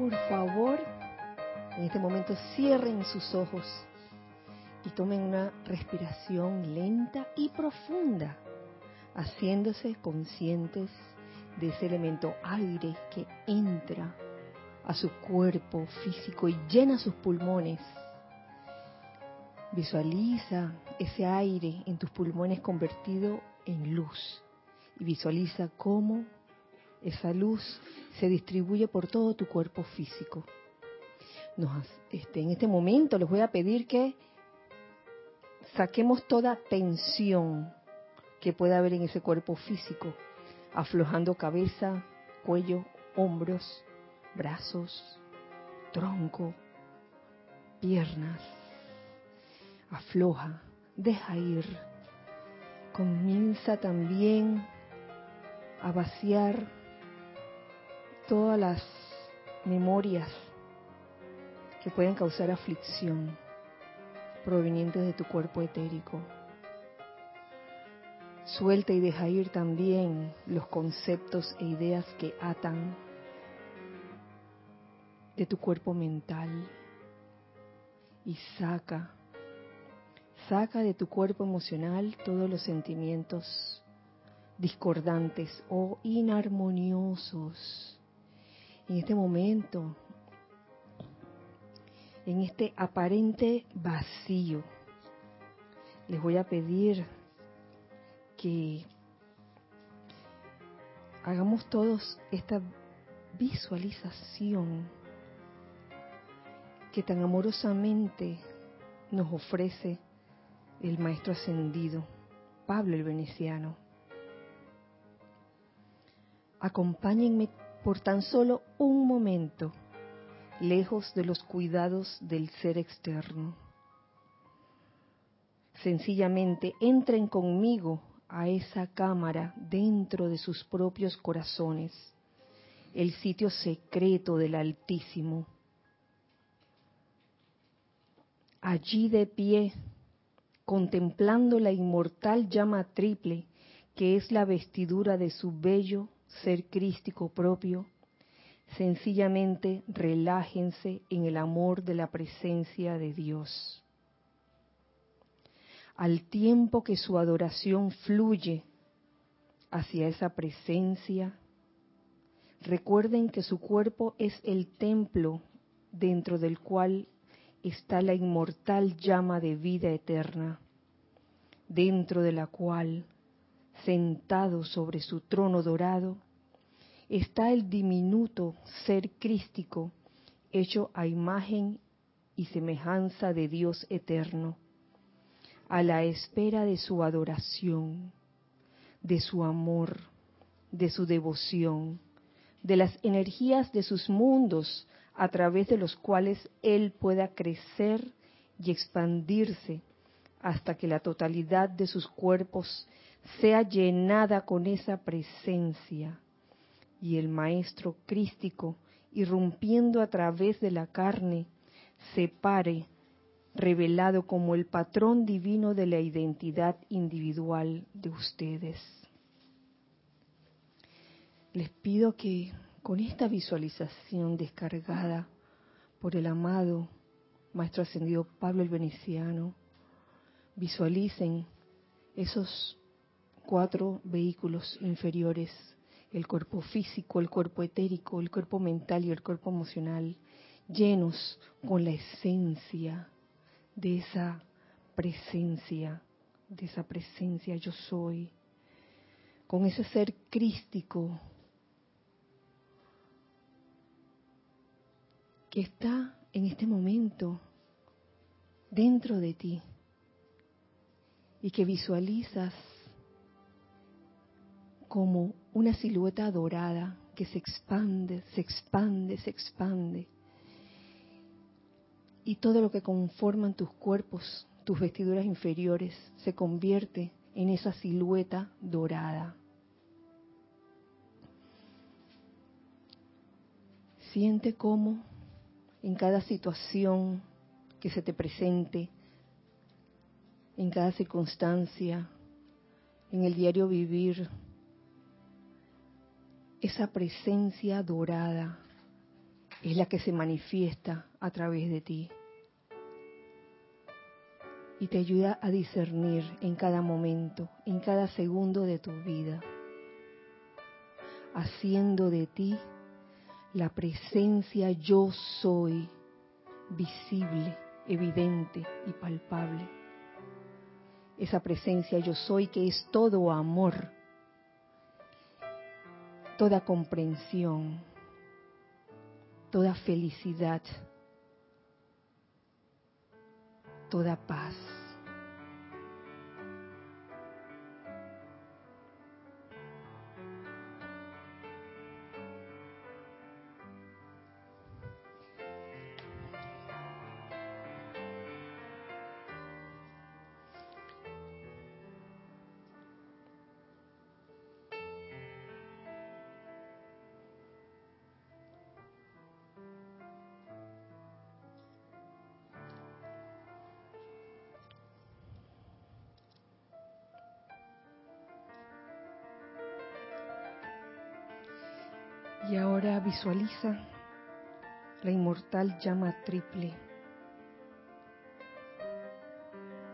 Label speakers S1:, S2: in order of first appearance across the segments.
S1: por favor, en este momento cierren sus ojos y tomen una respiración lenta y profunda, haciéndose conscientes de ese elemento aire que entra a su cuerpo físico y llena sus pulmones. Visualiza ese aire en tus pulmones convertido en luz y visualiza cómo esa luz se distribuye por todo tu cuerpo físico. este, en este momento les voy a pedir que saquemos toda tensión que pueda haber en ese cuerpo físico, aflojando cabeza, cuello, hombros, brazos, tronco, piernas. Afloja, deja ir. Comienza también a vaciar todas las memorias que pueden causar aflicción provenientes de tu cuerpo etérico. Suelta y deja ir también los conceptos e ideas que atan de tu cuerpo mental y saca, saca de tu cuerpo emocional todos los sentimientos discordantes o inarmoniosos. En este momento, en este aparente vacío, les voy a pedir que hagamos todos esta visualización que tan amorosamente nos ofrece el Maestro Ascendido, Pablo el Veneciano. Acompáñenme por tan solo un momento, lejos de los cuidados del ser externo. Sencillamente entren conmigo a esa cámara dentro de sus propios corazones, el sitio secreto del Altísimo allí de pie, contemplando la inmortal llama triple que es la vestidura de su bello ser crístico propio, sencillamente relájense en el amor de la presencia de Dios. Al tiempo que su adoración fluye hacia esa presencia, recuerden que su cuerpo es el templo dentro del cual está la inmortal llama de vida eterna, dentro de la cual, sentado sobre su trono dorado, está el diminuto ser crístico hecho a imagen y semejanza de Dios eterno, a la espera de su adoración, de su amor, de su devoción, de las energías de sus mundos a través de los cuales Él pueda crecer y expandirse hasta que la totalidad de sus cuerpos sea llenada con esa presencia y el Maestro Crístico, irrumpiendo a través de la carne, se pare revelado como el patrón divino de la identidad individual de ustedes. Les pido que con esta visualización descargada por el amado Maestro Ascendido Pablo el Veneciano, visualicen esos cuatro vehículos inferiores, el cuerpo físico, el cuerpo etérico, el cuerpo mental y el cuerpo emocional, llenos con la esencia de esa presencia, de esa presencia yo soy, con ese ser crístico que está en este momento dentro de ti y que visualizas como una silueta dorada que se expande, se expande, se expande. Y todo lo que conforman tus cuerpos, tus vestiduras inferiores, se convierte en esa silueta dorada. Siente cómo en cada situación que se te presente, en cada circunstancia, en el diario vivir, esa presencia dorada es la que se manifiesta a través de ti y te ayuda a discernir en cada momento, en cada segundo de tu vida, haciendo de ti la presencia yo soy visible, evidente y palpable. Esa presencia yo soy que es todo amor, toda comprensión, toda felicidad, toda paz. Visualiza la inmortal llama triple.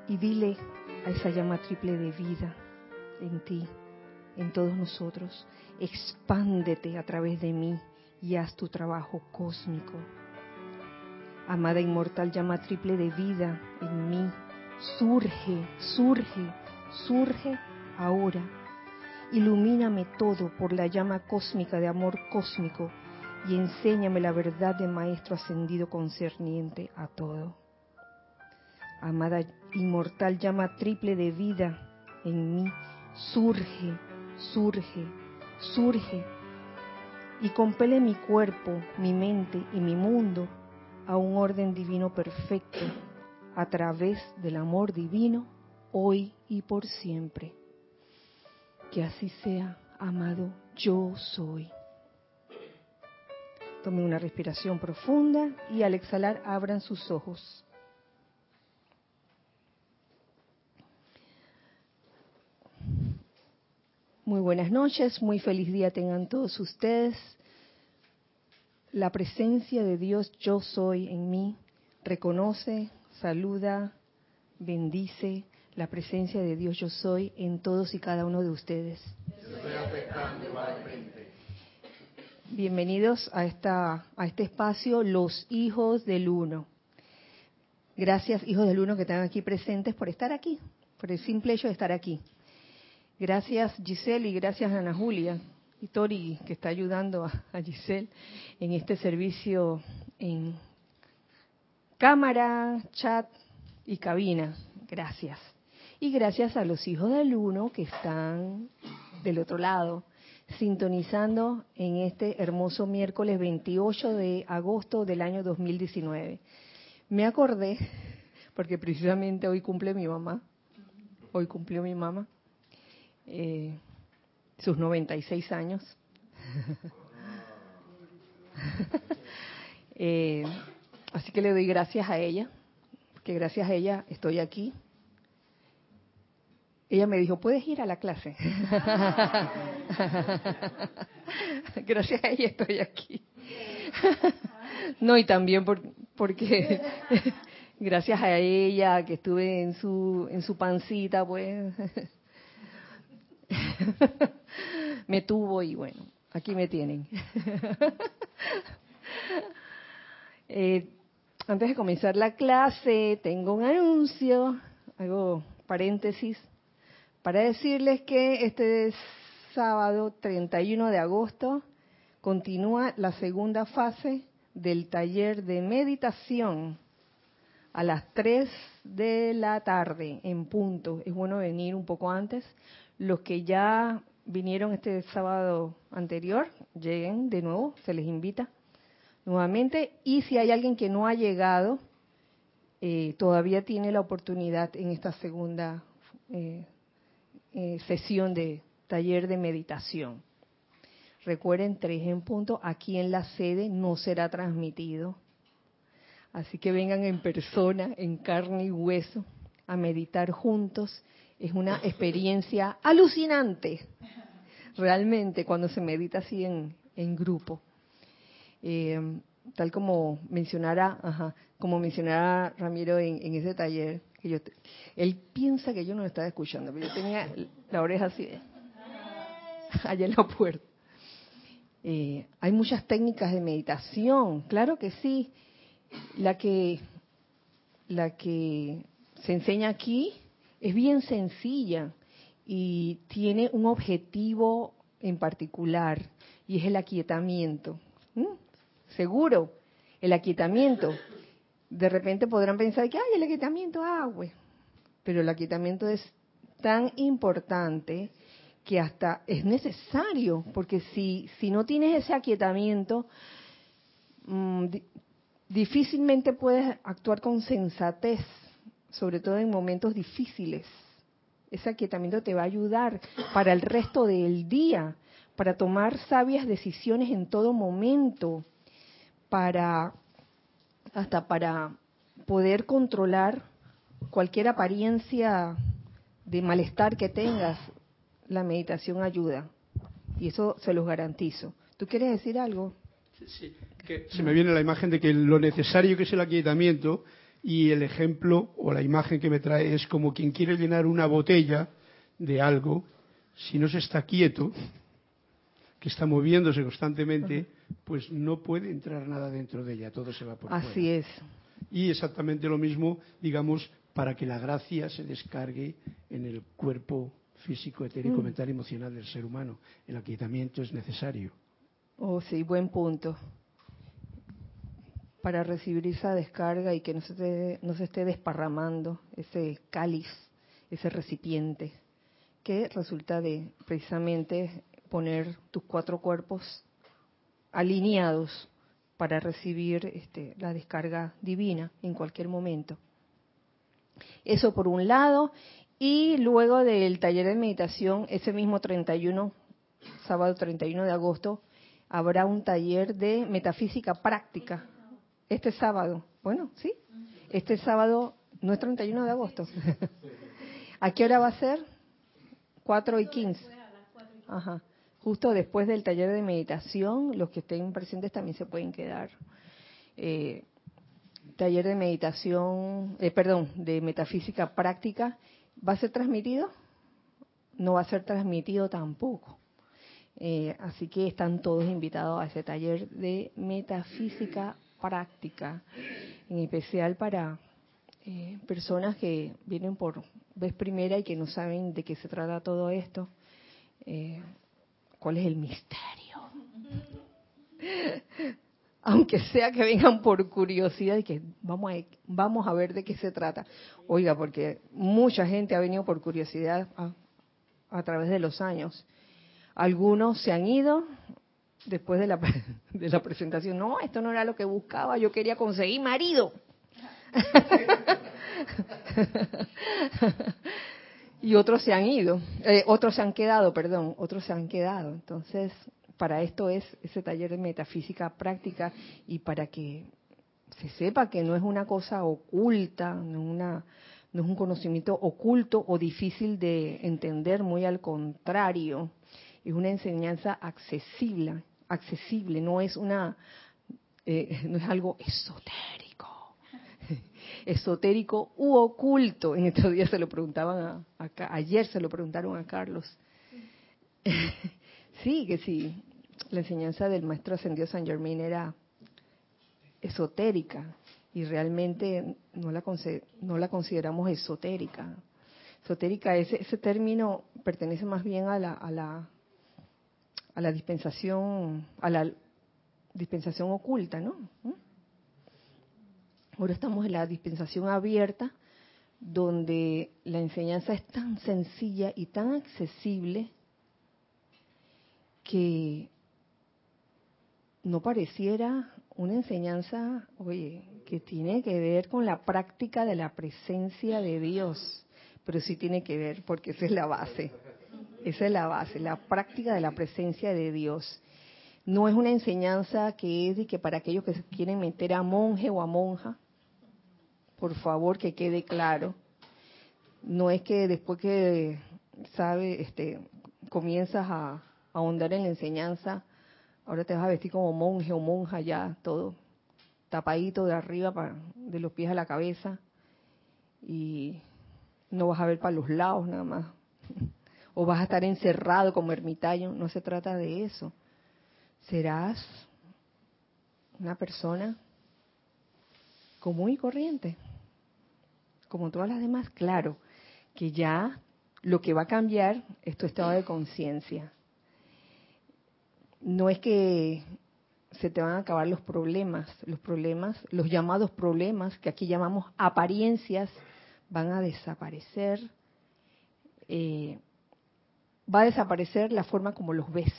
S1: Y dile a esa llama triple de vida en ti, en todos nosotros, expándete a través de mí y haz tu trabajo cósmico. Amada inmortal llama triple de vida en mí, surge, surge, surge ahora Ilumíname todo por la llama cósmica de amor cósmico y enséñame la verdad de Maestro ascendido concerniente a todo. Amada inmortal llama triple de vida en mí, surge, surge, surge y compele mi cuerpo, mi mente y mi mundo a un orden divino perfecto a través del amor divino hoy y por siempre. Que así sea, amado, yo soy. Tome una respiración profunda y al exhalar abran sus ojos. Muy buenas noches, muy feliz día tengan todos ustedes. La presencia de Dios yo soy en mí reconoce, saluda, bendice, la presencia de Dios yo soy en todos y cada uno de ustedes. Bienvenidos a, esta, a este espacio, los hijos del uno. Gracias, hijos del uno, que están aquí presentes por estar aquí, por el simple hecho de estar aquí. Gracias, Giselle, y gracias, Ana Julia y Tori, que está ayudando a, a Giselle en este servicio en cámara, chat y cabina. Gracias y gracias a los hijos del uno que están del otro lado, sintonizando en este hermoso miércoles 28 de agosto del año 2019. Me acordé, porque precisamente hoy cumple mi mamá, hoy cumplió mi mamá, eh, sus 96 años. eh, así que le doy gracias a ella, porque gracias a ella estoy aquí ella me dijo, puedes ir a la clase. Gracias a ella estoy aquí. no, y también porque gracias a ella que estuve en su, en su pancita, pues me tuvo y bueno, aquí me tienen. Eh, antes de comenzar la clase, tengo un anuncio, hago paréntesis para decirles que este sábado 31 de agosto continúa la segunda fase del taller de meditación a las 3 de la tarde en punto. Es bueno venir un poco antes. Los que ya vinieron este sábado anterior, lleguen de nuevo, se les invita nuevamente. Y si hay alguien que no ha llegado, eh, todavía tiene la oportunidad en esta segunda eh, eh, sesión de taller de meditación. Recuerden, tres en punto, aquí en la sede no será transmitido. Así que vengan en persona, en carne y hueso, a meditar juntos. Es una experiencia alucinante, realmente, cuando se medita así en, grupo. Eh, tal como mencionara, ajá, como mencionara Ramiro en, ese taller, yo él piensa que yo no lo estaba escuchando, pero yo tenía la oreja así, allá en la puerta. Eh, hay muchas técnicas de meditación, claro que sí. La que, la que se enseña aquí es bien sencilla y tiene un objetivo en particular y es el aquietamiento. ¿Mm? Seguro, el aquietamiento. De repente podrán pensar que, ay, el aquietamiento, ah, Pero el aquietamiento es tan importante que hasta es necesario, porque si, si no tienes ese aquietamiento, mm, difícilmente puedes actuar con sensatez, sobre todo en momentos difíciles. Ese aquietamiento te va a ayudar para el resto del día, para tomar sabias decisiones en todo momento, para hasta para poder controlar cualquier apariencia de malestar que tengas, la meditación ayuda. Y eso se los garantizo. ¿Tú quieres decir algo?
S2: Sí, se me viene la imagen de que lo necesario que es el aquietamiento y el ejemplo o la imagen que me trae es como quien quiere llenar una botella de algo, si no se está quieto, que está moviéndose constantemente, pues no puede entrar nada dentro de ella, todo se va por
S1: Así es.
S2: Y exactamente lo mismo, digamos, para que la gracia se descargue en el cuerpo físico, etérico, mm. mental y emocional del ser humano. El aquietamiento es necesario.
S1: Oh, sí, buen punto. Para recibir esa descarga y que no se, esté, no se esté desparramando ese cáliz, ese recipiente, que resulta de precisamente poner tus cuatro cuerpos alineados para recibir este, la descarga divina en cualquier momento. Eso por un lado. Y luego del taller de meditación, ese mismo 31, sábado 31 de agosto, habrá un taller de metafísica práctica. Este sábado, bueno, sí, este sábado no es 31 de agosto. ¿A qué hora va a ser? 4 y 15. Ajá. Justo después del taller de meditación, los que estén presentes también se pueden quedar. Eh, taller de meditación, eh, perdón, de metafísica práctica ¿Va a ser transmitido? No va a ser transmitido tampoco. Eh, así que están todos invitados a ese taller de metafísica práctica, en especial para eh, personas que vienen por vez primera y que no saben de qué se trata todo esto. Eh, ¿Cuál es el misterio? aunque sea que vengan por curiosidad y que vamos a, vamos a ver de qué se trata. Oiga, porque mucha gente ha venido por curiosidad a, través de los años. Algunos se han ido después de la, de la presentación. No, esto no era lo que buscaba, yo quería conseguir marido. y otros se han ido, eh, otros se han quedado, perdón, otros se han quedado. Entonces, para esto es ese taller de metafísica práctica y para que se sepa que no es una cosa oculta, no, una, no es un conocimiento oculto o difícil de entender, muy al contrario, es una enseñanza accesible, accesible, no es una, eh, no es algo esotérico, esotérico u oculto. En estos días se lo preguntaban a, ayer se lo preguntaron a Carlos. Sí, que sí. La enseñanza del maestro ascendido San Germain era esotérica y realmente no la, no la consideramos esotérica. Esotérica, ese, ese término pertenece más bien a la, a la, a la dispensación, a la dispensación oculta, ¿no? ¿Mm? Ahora estamos en la dispensación abierta, donde la enseñanza es tan sencilla y tan accesible que no pareciera una enseñanza, oye, que tiene que ver con la práctica de la presencia de Dios, pero sí tiene que ver porque esa es la base, esa es la base, la práctica de la presencia de Dios. No es una enseñanza que es de que para aquellos que quieren meter a monje o a monja, por favor que quede claro. No es que después que sabe, este, comienzas a, ahondar en la enseñanza, ahora te vas a vestir como monje o monja ya, todo. tapadito de arriba, de los pies a la cabeza, y no vas a ver para los lados nada más. O vas a estar encerrado como ermitaño, no se trata de eso. Serás una persona común y corriente, como todas las demás, claro, que ya lo que va a cambiar es tu estado de conciencia. No es que se te van a acabar los problemas, los problemas, los llamados problemas, que aquí llamamos apariencias, van a desaparecer. Eh, va a desaparecer la forma como los ves.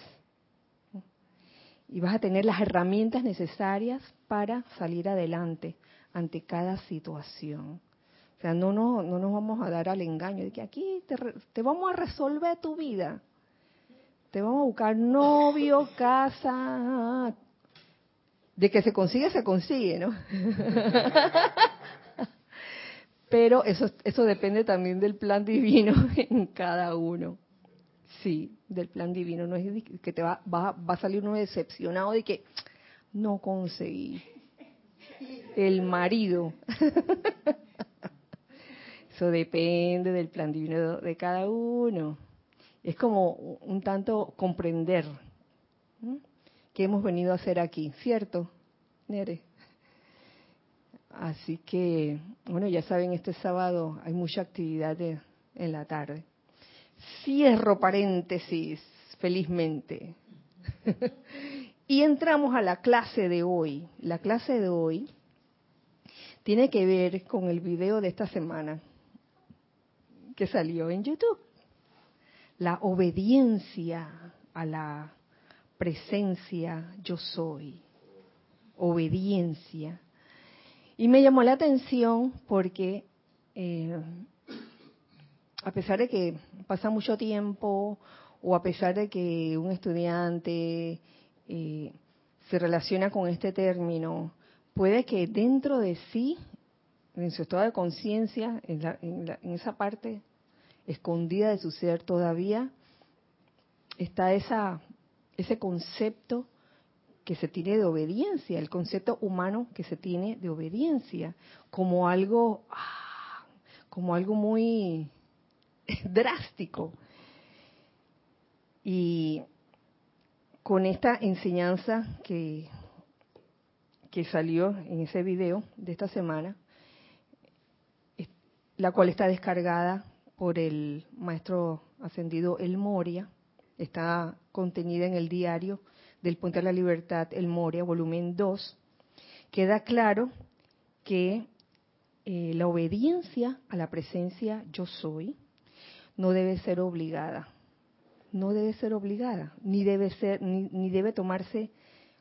S1: Y vas a tener las herramientas necesarias para salir adelante ante cada situación. O sea, no, no, no nos vamos a dar al engaño de que aquí te, te vamos a resolver tu vida. Te vamos a buscar novio, casa. De que se consigue, se consigue, ¿no? Pero eso, eso depende también del plan divino en cada uno. Sí, del plan divino. No es que te va, va, va a salir uno decepcionado de que no conseguí el marido. Eso depende del plan divino de cada uno. Es como un tanto comprender qué hemos venido a hacer aquí, ¿cierto, Nere? Así que, bueno, ya saben, este sábado hay mucha actividad en la tarde. Cierro paréntesis, felizmente. y entramos a la clase de hoy. La clase de hoy tiene que ver con el video de esta semana que salió en YouTube. La obediencia a la presencia yo soy. Obediencia. Y me llamó la atención porque eh, a pesar de que pasa mucho tiempo o a pesar de que un estudiante eh, se relaciona con este término, puede que dentro de sí en su estado de conciencia, en, esa parte escondida de su ser todavía, está esa, ese concepto que se tiene de obediencia, el concepto humano que se tiene de obediencia, como algo, ah, como algo muy drástico. Y con esta enseñanza que, que salió en ese video de esta semana, la cual está descargada por el maestro ascendido El Moria, está contenida en el diario del Puente de la Libertad, El Moria, volumen 2, queda claro que eh, la obediencia a la presencia yo soy no debe ser obligada, no debe ser obligada, ni debe ser, ni, ni debe tomarse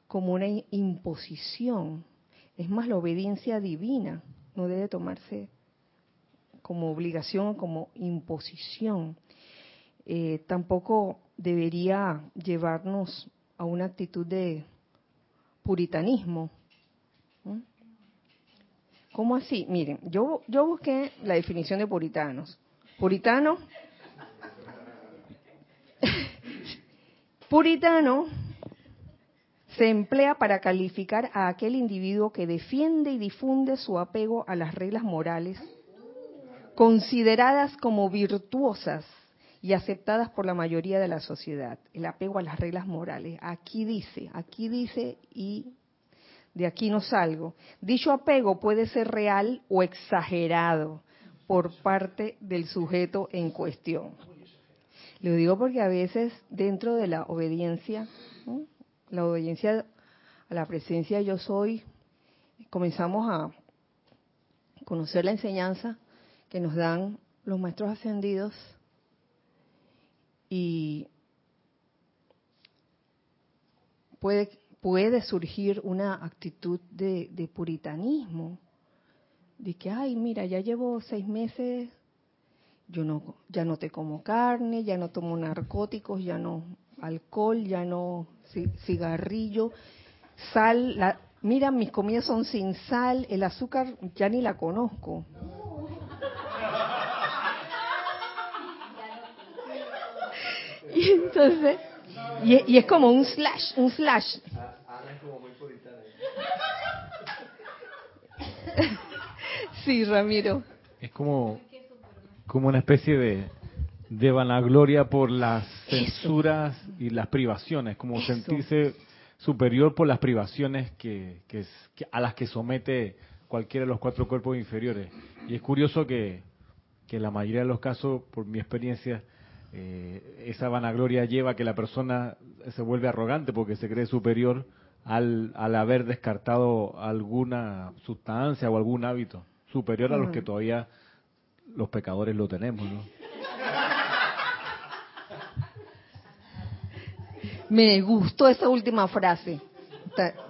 S1: como una imposición. Es más, la obediencia divina no debe tomarse como obligación o como imposición. Eh, tampoco debería llevarnos a una actitud de puritanismo. ¿Cómo así? Miren, yo, yo busqué la definición de puritanos. Puritano, puritano se emplea para calificar a aquel individuo que defiende y difunde su apego a las reglas morales consideradas como virtuosas y aceptadas por la mayoría de la sociedad. El apego a las reglas morales. Aquí dice, aquí dice y de aquí no salgo. Dicho apego puede ser real o exagerado por parte del sujeto en cuestión. Lo digo porque a veces dentro de la obediencia, la obediencia a la presencia yo soy, comenzamos a conocer la enseñanza que nos dan los maestros ascendidos y puede, puede surgir una actitud de, de puritanismo, de que, ay, mira, ya llevo seis meses, yo no, ya no te como carne, ya no tomo narcóticos, ya no alcohol, ya no cigarrillo, sal, la, mira, mis comidas son sin sal, el azúcar ya ni la conozco. Y entonces, y, es como un slash, un slash. Sí, Ramiro.
S3: Es como, como una especie de, de vanagloria por las censuras y las privaciones, como sentirse superior por las privaciones que, que, a las que somete cualquiera de los cuatro cuerpos inferiores. Y es curioso que, que en la mayoría de los casos, por mi experiencia, eh, esa vanagloria lleva a que la persona se vuelve arrogante porque se cree superior al, al haber descartado alguna sustancia o algún hábito, superior a los que todavía los pecadores lo tenemos, ¿no?
S1: Me gustó esa última frase,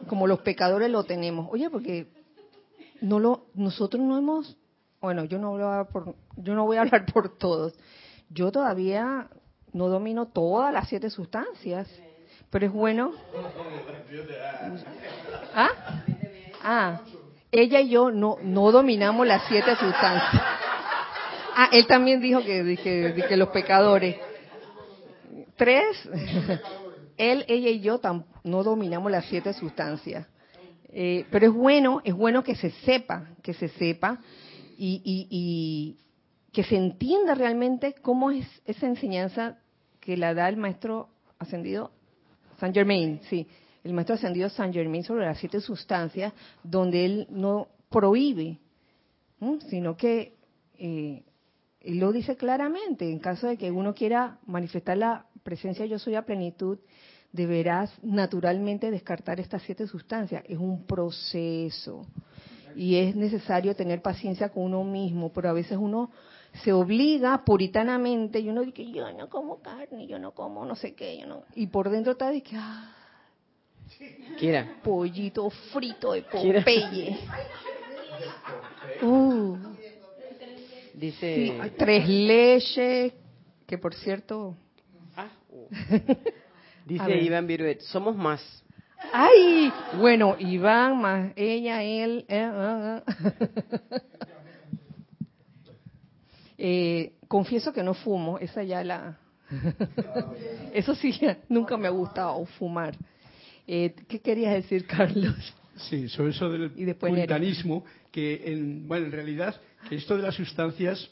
S1: como los pecadores lo tenemos. Oye, porque no lo, nosotros no hemos, bueno, yo no voy a hablar por, yo no voy a hablar por todos. Yo todavía no domino todas las siete sustancias, pero es bueno. ¿Ah? Ah, ella y yo no no dominamos las siete sustancias. Ah, él también dijo que, que, que los pecadores. Tres. él, ella y yo no dominamos las siete sustancias. Eh, pero es bueno, es bueno que se sepa, que se sepa y, y, que se entienda realmente cómo es esa enseñanza que la da el maestro ascendido Saint Germain, sí, el maestro ascendido Saint Germain sobre las siete sustancias, donde él no prohíbe, sino que eh, él lo dice claramente, en caso de que uno quiera manifestar la presencia yo soy a plenitud, deberás naturalmente descartar estas siete sustancias. Es un proceso y es necesario tener paciencia con uno mismo, pero a veces uno se obliga puritanamente y uno dice, yo no como carne, yo no como no sé qué, yo no. Y por dentro está de que, ah, pollito frito de Popeye. Uh. Dice... tres leches, que por cierto... Ah.
S4: Dice Iván Viruet, somos más.
S1: Ay, bueno, Iván más ella, él. Eh, eh, eh. eh confieso que no fumo, esa ya la... Eso sí, nunca me ha gustado fumar. Eh, ¿Qué querías decir, Carlos?
S2: Sí, sobre eso del puritanismo, que en, bueno, en realidad que esto de las sustancias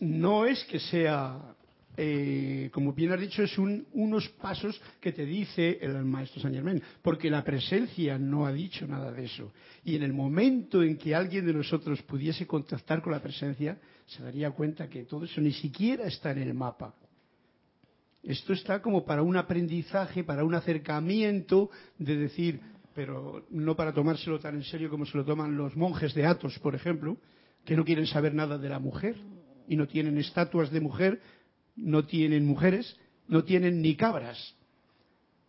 S2: no es que sea eh, como bien has dicho, es unos pasos que te dice el maestro San Germán, porque la presencia no ha dicho nada de eso. Y en el momento en que alguien de nosotros pudiese contactar con la presencia, se daría cuenta que todo eso ni siquiera está en el mapa. Esto está como para un aprendizaje, para un acercamiento de decir, pero no para tomárselo tan en serio como se lo toman los monjes de Atos, por ejemplo, que no quieren saber nada de la mujer y no tienen estatuas de mujer no tienen mujeres, no tienen ni cabras.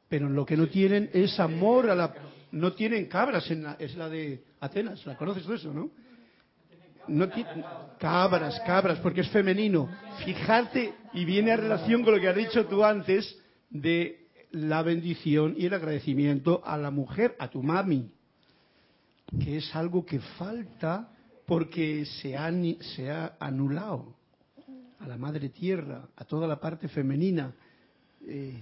S2: Pero lo que no tienen es amor a la... No tienen cabras, en la, es la de Atenas, ¿la conoces eso, no? No cabras, cabras, porque es femenino. Fijarte, y viene a relación con lo que has dicho tú antes, de la bendición y el agradecimiento a la mujer, a tu mami, que es algo que falta porque se ha, se ha anulado a la madre tierra, a toda la parte femenina. Eh,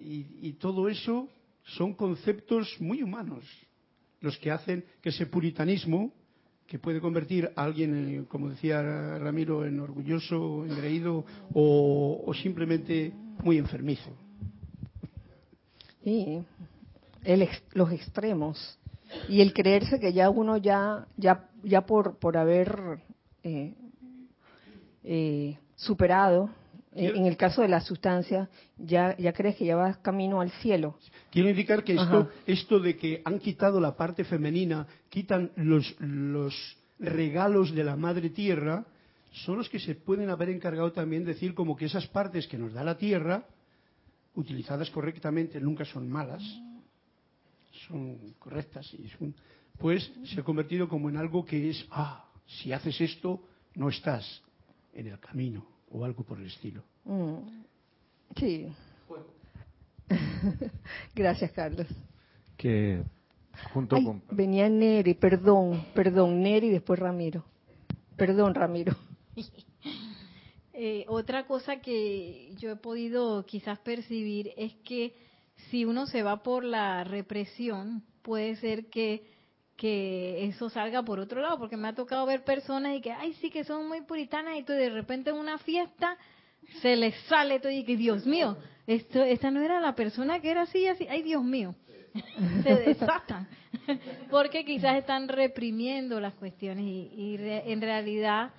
S2: y, todo eso son conceptos muy humanos, los que hacen que ese puritanismo, que puede convertir a alguien, como decía Ramiro, en orgulloso, engreído o, simplemente muy enfermizo.
S1: Sí, los extremos. Y el creerse que ya uno ya, ya, ya por, por haber eh, eh, superado, eh, en el caso de la sustancia, ya, ya crees que ya vas camino al cielo.
S2: Quiero indicar que esto, esto de que han quitado la parte femenina, quitan los, los regalos de la madre tierra, son los que se pueden haber encargado también de decir como que esas partes que nos da la tierra, utilizadas correctamente, nunca son malas, son correctas y pues se ha convertido como en algo que es, ah, si haces esto, no estás en el camino o algo por el estilo. Mm.
S1: Sí. Gracias, Carlos.
S3: Que junto con...
S1: Venía Neri, perdón, perdón, Neri y después Ramiro. Perdón, Ramiro.
S5: Eh, otra cosa que yo he podido quizás percibir es que si uno se va por la represión, puede ser que que eso salga por otro lado, porque me ha tocado ver personas y que, ay, sí, que son muy puritanas y tú de repente en una fiesta se les sale todo y que, Dios mío, esto, esta no era la persona que era así, así, ay, Dios mío, se desatan, porque quizás están reprimiendo las cuestiones y, en realidad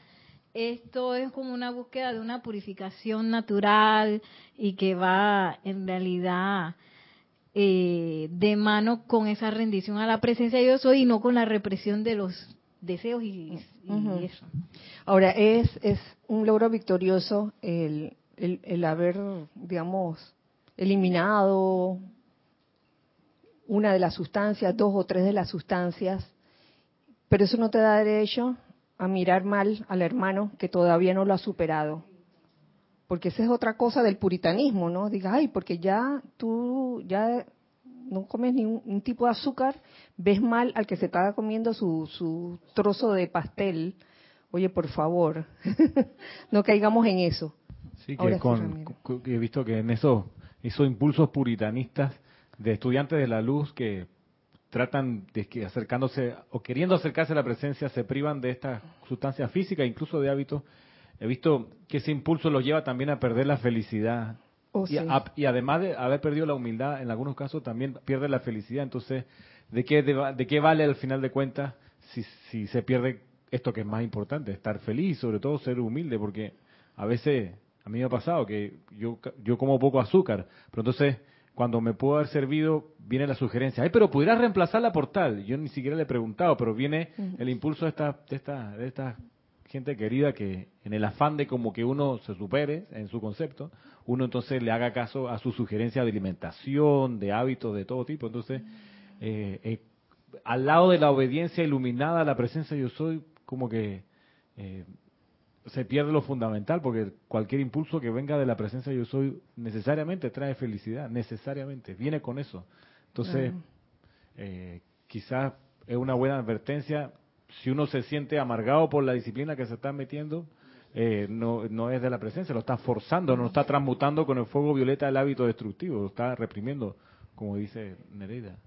S5: esto es como una búsqueda de una purificación natural y que va en realidad eh, de mano con esa rendición a la presencia de yo soy y no con la represión de los deseos y, eso.
S1: Ahora, es, es un logro victorioso el, el, haber, digamos, eliminado una de las sustancias, dos o tres de las sustancias, pero eso no te da derecho a mirar mal al hermano que todavía no lo ha superado porque esa es otra cosa del puritanismo, ¿no? Diga, ay, porque ya tú ya no comes ningún tipo de azúcar, ves mal al que se está comiendo su, su trozo de pastel. Oye, por favor, no caigamos en eso.
S3: Sí, que con, he visto que en esos, esos impulsos puritanistas de estudiantes de la luz que tratan de que acercándose o queriendo acercarse a la presencia se privan de esta sustancia física, incluso de hábitos he visto que ese impulso los lleva también a perder la felicidad. Oh, y, además de haber perdido la humildad, en algunos casos también pierde la felicidad. Entonces, ¿de qué, de, qué vale al final de cuentas si, si se pierde esto que es más importante? Estar feliz, sobre todo ser humilde, porque a veces, a mí me ha pasado que yo, yo como poco azúcar, pero entonces cuando me puedo haber servido, viene la sugerencia, ay, pero pudieras reemplazarla por tal. Yo ni siquiera le he preguntado, pero viene el impulso de esta, de esta, de esta gente querida que en el afán de como que uno se supere en su concepto, uno entonces le haga caso a su sugerencia de alimentación, de hábitos de todo tipo. Entonces, eh, eh, al lado de la obediencia iluminada a la presencia yo soy, como que eh, se pierde lo fundamental, porque cualquier impulso que venga de la presencia yo soy necesariamente trae felicidad, necesariamente, viene con eso. Entonces, quizás es una buena advertencia si uno se siente amargado por la disciplina que se está metiendo, eh, no, es de la presencia, lo está forzando, no lo está transmutando con el fuego violeta del hábito destructivo, lo está reprimiendo, como dice Nereida.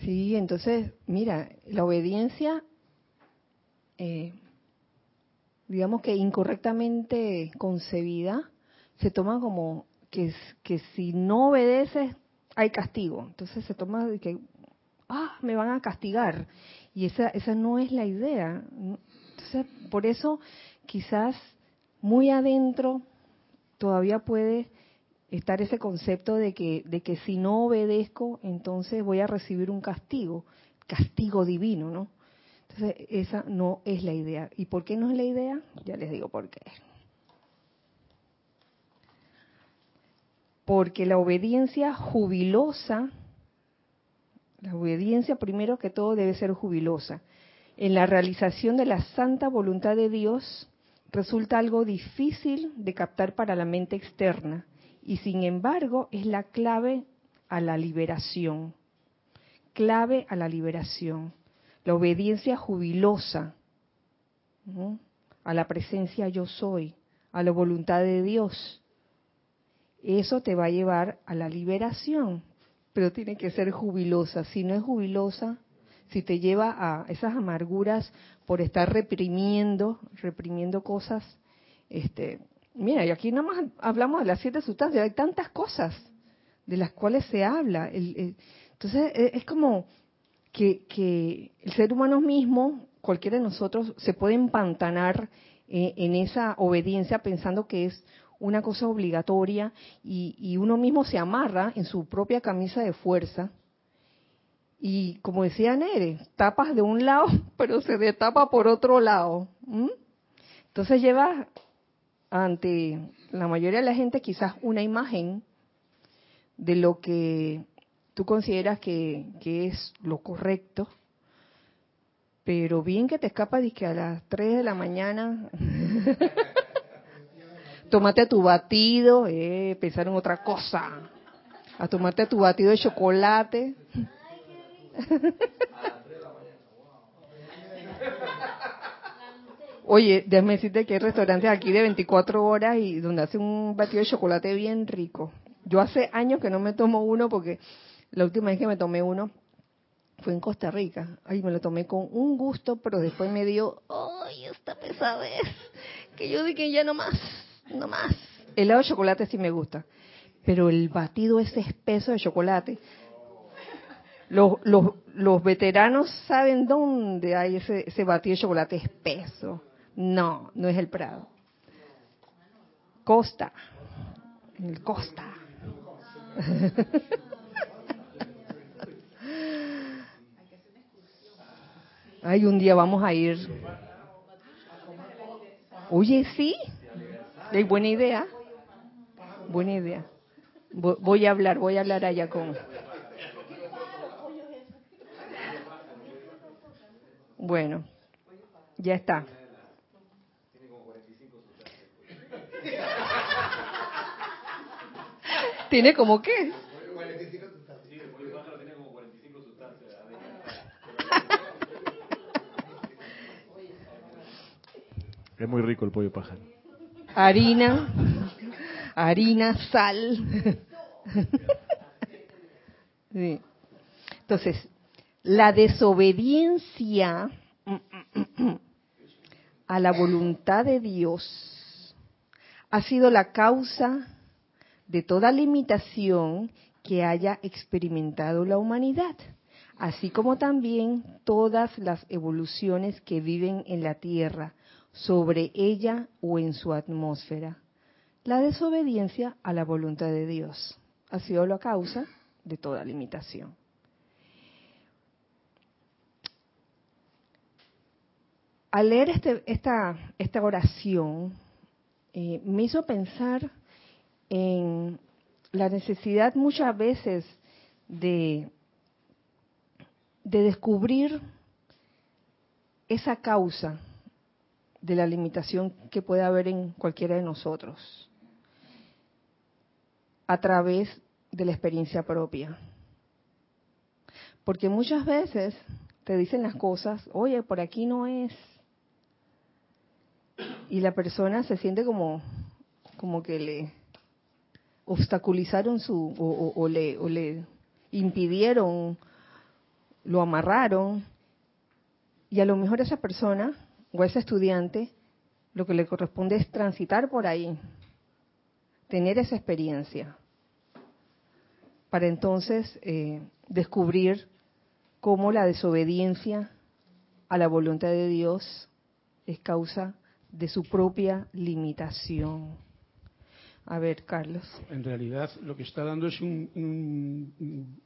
S1: Sí, entonces, mira, la obediencia, eh, digamos que incorrectamente concebida, se toma como que, que si no obedeces hay castigo. Entonces se toma de que, ah, me van a castigar. Y esa, esa no es la idea. Entonces, por eso quizás muy adentro todavía puede estar ese concepto de que, de que si no obedezco, entonces voy a recibir un castigo, castigo divino, ¿no? Entonces, esa no es la idea. ¿Y por qué no es la idea? Ya les digo por qué. Porque la obediencia jubilosa la obediencia, primero que todo, debe ser jubilosa. En la realización de la santa voluntad de Dios resulta algo difícil de captar para la mente externa y sin embargo es la clave a la liberación. Clave a la liberación. La obediencia jubilosa a la presencia yo soy, a la voluntad de Dios. Eso te va a llevar a la liberación pero tiene que ser jubilosa. Si no es jubilosa, si te lleva a esas amarguras por estar reprimiendo, reprimiendo cosas, este, mira, y aquí nada más hablamos de las siete sustancias, hay tantas cosas de las cuales se habla. entonces e, es como que, que, el ser humano mismo, cualquiera de nosotros, se puede empantanar eh, en esa obediencia pensando que es una cosa obligatoria y, uno mismo se amarra en su propia camisa de fuerza. Y como decía Nere, tapas de un lado, pero se destapa por otro lado. Entonces lleva ante la mayoría de la gente quizás una imagen de lo que tú consideras que, que es lo correcto, pero bien que te escapa de que a las 3 de la mañana tomate tu batido, eh, pensar en otra cosa. A tomarte tu batido de chocolate. Oye, déjame decirte que hay restaurantes aquí de 24 horas y donde hacen un batido de chocolate bien rico. Yo hace años que no me tomo uno porque la última vez que me tomé uno fue en Costa Rica. Ahí me lo tomé con un gusto, pero después me dio, ¡ay, esta pesadez! Que yo dije, ya no más, no más. El helado de chocolate sí me gusta, pero el batido ese espeso de chocolate. Los, los, los veteranos saben dónde hay ese, ese batido de chocolate espeso. No, no es el Prado. Costa. En el Costa. Ay, un día vamos a ir. Oye, sí. Buena idea. Buena idea. Voy a hablar, voy a hablar allá con. Bueno, ya está. ¿Tiene como qué?
S3: Es muy rico el pollo pájaro.
S1: Harina, harina, sal. Entonces, la desobediencia a la voluntad de Dios ha sido la causa de toda limitación que haya experimentado la humanidad, así como también todas las evoluciones que viven en la Tierra, sobre ella o en su atmósfera. La desobediencia a la voluntad de Dios ha sido la causa de toda limitación. Al leer este, esta, oración, eh, me hizo pensar en la necesidad muchas veces de descubrir esa causa de la limitación que puede haber en cualquiera de nosotros a través de la experiencia propia. Porque muchas veces te dicen las cosas, oye, por aquí no es. Y la persona se siente como, como que le obstaculizaron su, o, le, o le impidieron, lo amarraron. Y a lo mejor esa persona o ese estudiante lo que le corresponde es transitar por ahí, tener esa experiencia, para entonces eh, descubrir cómo la desobediencia a la voluntad de Dios es causa de su propia limitación. A ver, Carlos.
S2: En realidad, lo que está dando es un,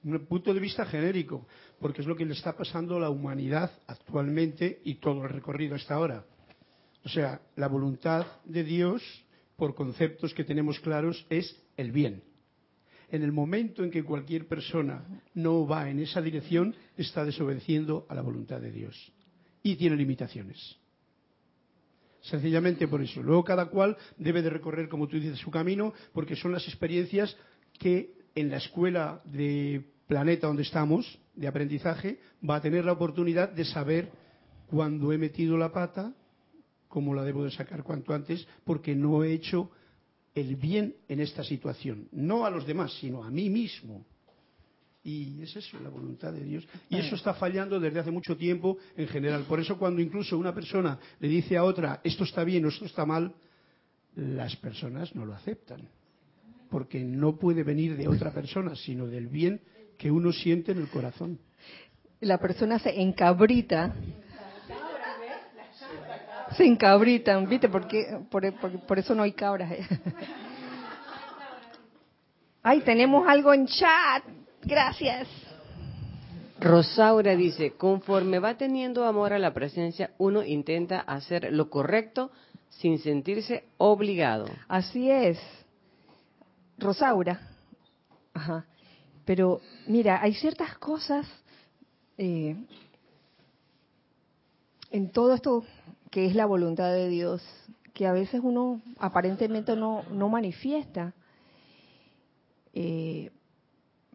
S2: un, punto de vista genérico, porque es lo que le está pasando a la humanidad actualmente y todo el recorrido hasta ahora. O sea, la voluntad de Dios, por conceptos que tenemos claros, es el bien. En el momento en que cualquier persona no va en esa dirección, está desobedeciendo a la voluntad de Dios y tiene limitaciones. Sencillamente por eso. Luego cada cual debe de recorrer, como tú dices, su camino, porque son las experiencias que en la escuela de planeta donde estamos, de aprendizaje, va a tener la oportunidad de saber cuándo he metido la pata, cómo la debo de sacar cuanto antes, porque no he hecho el bien en esta situación. No a los demás, sino a mí mismo. Y es eso, la voluntad de Dios. Y eso está fallando desde hace mucho tiempo en general. Por eso cuando incluso una persona le dice a otra, esto está bien o esto está mal, las personas no lo aceptan. Porque no puede venir de otra persona, sino del bien que uno siente en el corazón.
S1: La persona se encabrita. Se encabritan, ¿viste? Porque, por, por eso no hay cabras. Ay, tenemos algo en chat. Gracias.
S4: Rosaura dice, conforme va teniendo amor a la presencia, uno intenta hacer lo correcto sin sentirse obligado.
S1: Así es. Rosaura. Ajá. Pero mira, hay ciertas cosas eh, en todo esto que es la voluntad de Dios que a veces uno aparentemente no, no manifiesta. Eh,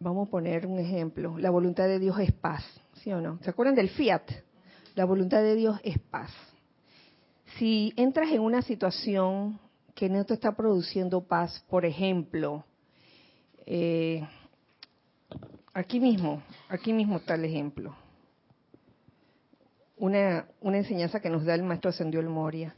S1: Vamos a poner un ejemplo. La voluntad de Dios es paz, ¿sí o no? ¿Se acuerdan del fiat? La voluntad de Dios es paz. Si entras en una situación que no te está produciendo paz, por ejemplo, eh, aquí mismo, aquí mismo está el ejemplo. una, una enseñanza que nos da el maestro Ascendió el Moria.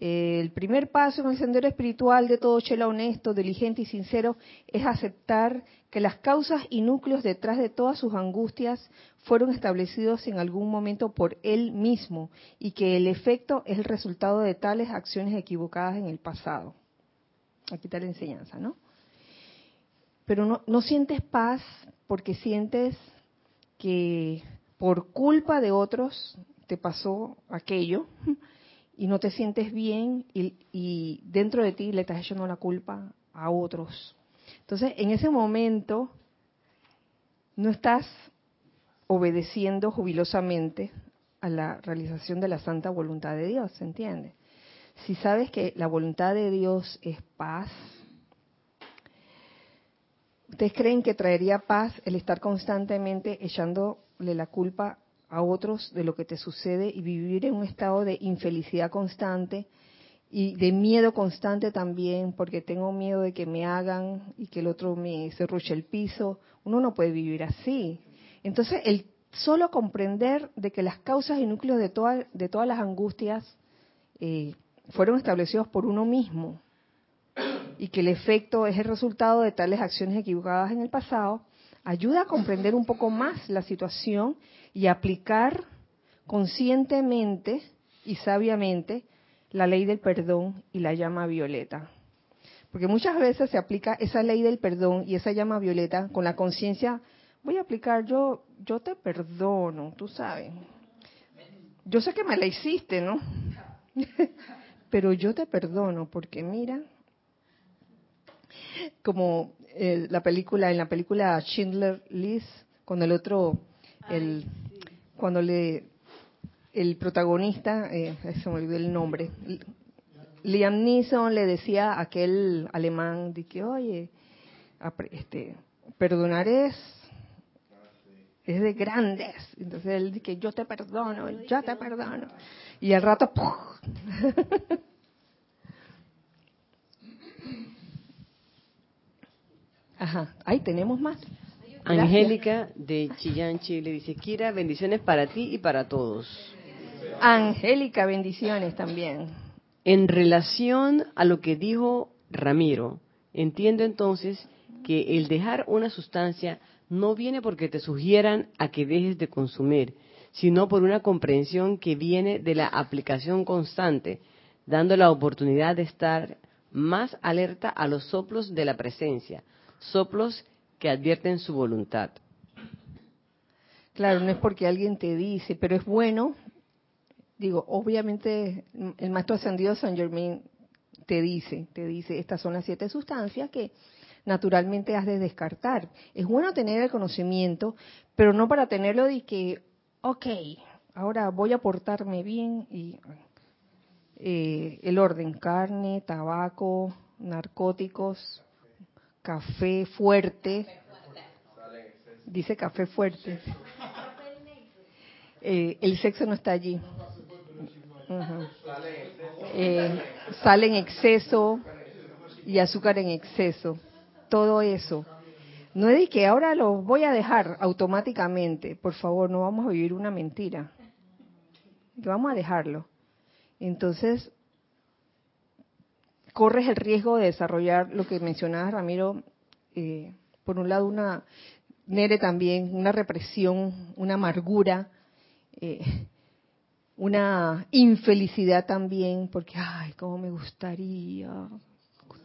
S1: El primer paso en el sendero espiritual de todo chela honesto, diligente y sincero es aceptar que las causas y núcleos detrás de todas sus angustias fueron establecidos en algún momento por él mismo y que el efecto es el resultado de tales acciones equivocadas en el pasado. Aquí está la enseñanza, ¿no? Pero no, no sientes paz porque sientes que por culpa de otros te pasó aquello y no te sientes bien y, dentro de ti le estás echando la culpa a otros. Entonces, en ese momento no estás obedeciendo jubilosamente a la realización de la santa voluntad de Dios, ¿se entiende? Si sabes que la voluntad de Dios es paz, ¿ustedes creen que traería paz el estar constantemente echándole la culpa a otros de lo que te sucede y vivir en un estado de infelicidad constante y de miedo constante también, porque tengo miedo de que me hagan y que el otro me se ruche el piso. Uno no puede vivir así. Entonces, el solo comprender de que las causas y núcleos de, de todas las angustias eh, fueron establecidos por uno mismo y que el efecto es el resultado de tales acciones equivocadas en el pasado, ayuda a comprender un poco más la situación y aplicar conscientemente y sabiamente la ley del perdón y la llama violeta. Porque muchas veces se aplica esa ley del perdón y esa llama violeta con la conciencia, voy a aplicar yo, yo te perdono, tú sabes. Yo sé que me la hiciste, ¿no? Pero yo te perdono porque mira, como eh, la película, en la película Schindler List, con el otro el, cuando le el protagonista, eh, se me olvidó el nombre, Liam Neeson le decía a aquel alemán de que, oye, este, perdonar es, es de grandes. Entonces él dice, yo te perdono, yo te perdono. Y al rato, Ajá, ahí tenemos más.
S4: Angélica de Chillán, Chile, dice, Kira, bendiciones para ti y para todos.
S1: Angélica, bendiciones también.
S4: En relación a lo que dijo Ramiro, entiendo entonces que el dejar una sustancia no viene porque te sugieran a que dejes de consumir, sino por una comprensión que viene de la aplicación constante, dando la oportunidad de estar más alerta a los soplos de la presencia, soplos que advierten su voluntad.
S1: Claro, no es porque alguien te dice, pero es bueno, digo, obviamente el maestro ascendido San Germain te dice, te dice, estas son las siete sustancias que naturalmente has de descartar. Es bueno tener el conocimiento, pero no para tenerlo de que, ok, ahora voy a portarme bien y eh, el orden, carne, tabaco, narcóticos, café fuerte. Dice café fuerte. Eh, el sexo no está allí. Sal en exceso y azúcar en exceso. Todo eso. No es de que ahora lo voy a dejar automáticamente. Por favor, no vamos a vivir una mentira. Que vamos a dejarlo. Entonces, corres el riesgo de desarrollar lo que mencionaba Ramiro, eh, por un lado una, Nere también, una represión, una amargura, eh, una infelicidad también, porque, ay, cómo me gustaría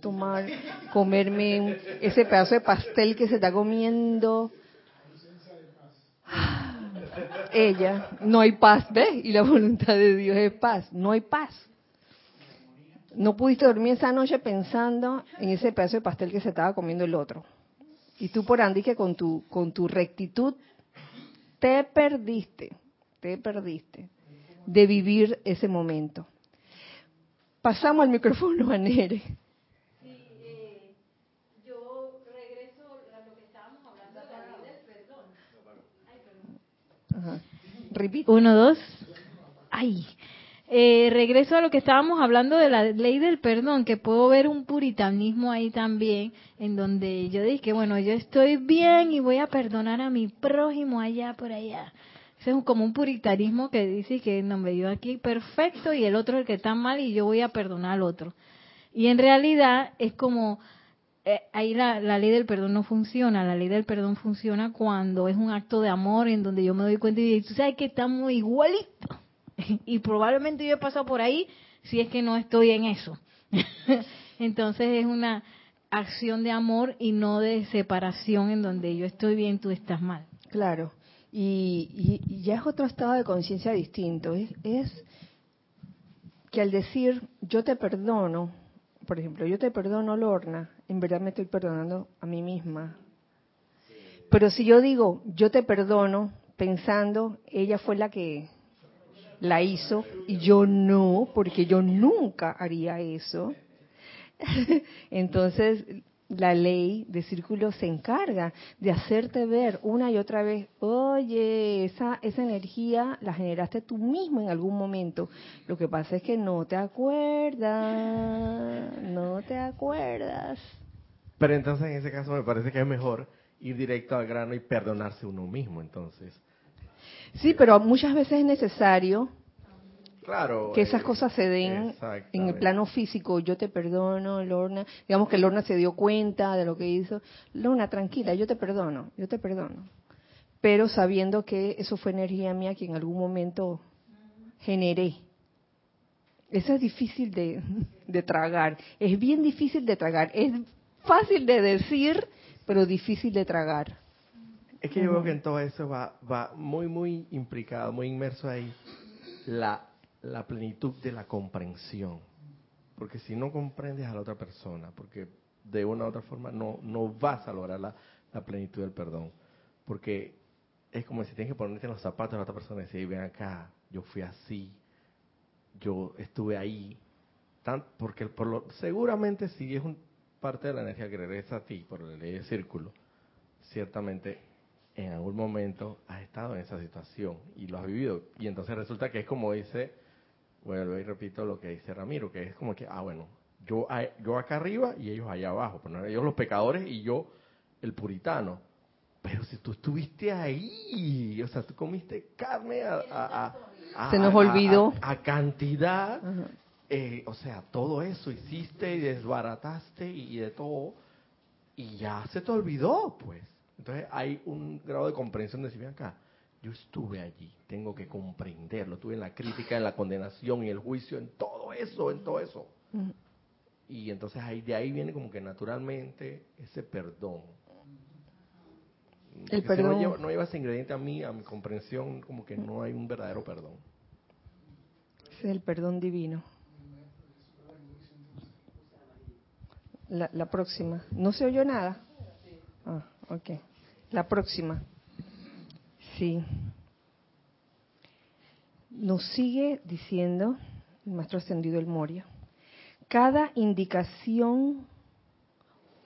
S1: tomar, comerme ese pedazo de pastel que se está comiendo. Ella, no hay paz, ¿ves? Y la voluntad de Dios es paz, no hay paz no pudiste dormir esa noche pensando en ese pedazo de pastel que se estaba comiendo el otro. Y tú por Andy que con tu, con tu rectitud te perdiste, te perdiste de vivir ese momento. Pasamos al micrófono a Nere.
S5: Yo regreso a lo que estábamos hablando de la ley del perdón. Uno, dos. Ay, eh, regreso a lo que estábamos hablando de la ley del perdón, que puedo ver un puritanismo ahí también, en donde yo dije, bueno, yo estoy bien y voy a perdonar a mi prójimo allá por allá. Ese es como un puritarismo que dice que no me dio aquí perfecto y el otro el que está mal y yo voy a perdonar al otro. Y en realidad es como, eh, ahí la, la, ley del perdón no funciona. La ley del perdón funciona cuando es un acto de amor en donde yo me doy cuenta y digo, tú sabes que estamos igualitos. y probablemente yo he pasado por ahí si es que no estoy en eso. Entonces es una acción de amor y no de separación en donde yo estoy bien, tú estás mal.
S1: Claro. Y, ya es otro estado de conciencia distinto. es que al decir yo te perdono, por ejemplo, yo te perdono, Lorna, en verdad me estoy perdonando a mí misma. Pero si yo digo yo te perdono, pensando, ella fue la que la hizo y yo no, porque yo nunca haría eso. Entonces, la ley de círculo se encarga de hacerte ver una y otra vez, oye, esa, esa energía la generaste tú mismo en algún momento. Lo que pasa es que no te acuerdas, no te acuerdas.
S6: Pero entonces en ese caso me parece que es mejor ir directo al grano y perdonarse uno mismo, entonces.
S1: Sí, pero muchas veces es necesario
S6: Claro,
S1: que esas eh, cosas se den en el plano físico. Yo te perdono, Lorna. Digamos que Lorna se dio cuenta de lo que hizo. Lorna, tranquila, yo te perdono, yo te perdono. Pero sabiendo que eso fue energía mía que en algún momento generé. Eso es difícil de, de tragar. Es bien difícil de tragar. Es fácil de decir, pero difícil de tragar.
S6: Es que yo veo que en todo eso va, va muy, muy implicado, muy inmerso ahí la la plenitud de la comprensión. Porque si no comprendes a la otra persona, porque de una u otra forma no, no vas a lograr la, plenitud del perdón. Porque es como si tienes que ponerte en los zapatos de la otra persona y decir, ven acá, yo fui así, yo estuve ahí. Tan, porque por lo, seguramente si es un, parte de la energía que regresa a ti por el ley círculo, ciertamente en algún momento has estado en esa situación y lo has vivido. Y entonces resulta que es como dice vuelvo y repito lo que dice Ramiro, que es como que, ah, bueno, yo, yo acá arriba y ellos allá abajo, pero ellos los pecadores y yo el puritano. Pero si tú estuviste ahí, o sea, tú comiste carne a...
S1: Se nos olvidó.
S6: A, cantidad, eh, o sea, todo eso hiciste y desbarataste y de todo, y ya se te olvidó, pues. Entonces hay un grado de comprensión de decir, acá, yo estuve allí, tengo que comprenderlo, estuve en la crítica, en la condenación y el juicio, en todo eso, en todo eso. Y entonces ahí de ahí viene como que naturalmente ese perdón.
S1: El perdón.
S6: no, lleva, ese ingrediente a mí, a mi comprensión, como que no hay un verdadero perdón.
S1: Es el perdón divino. La, la próxima. ¿No se oyó nada? Ah, ok. La próxima. Sí. Nos sigue diciendo el maestro ascendido El Moria, cada indicación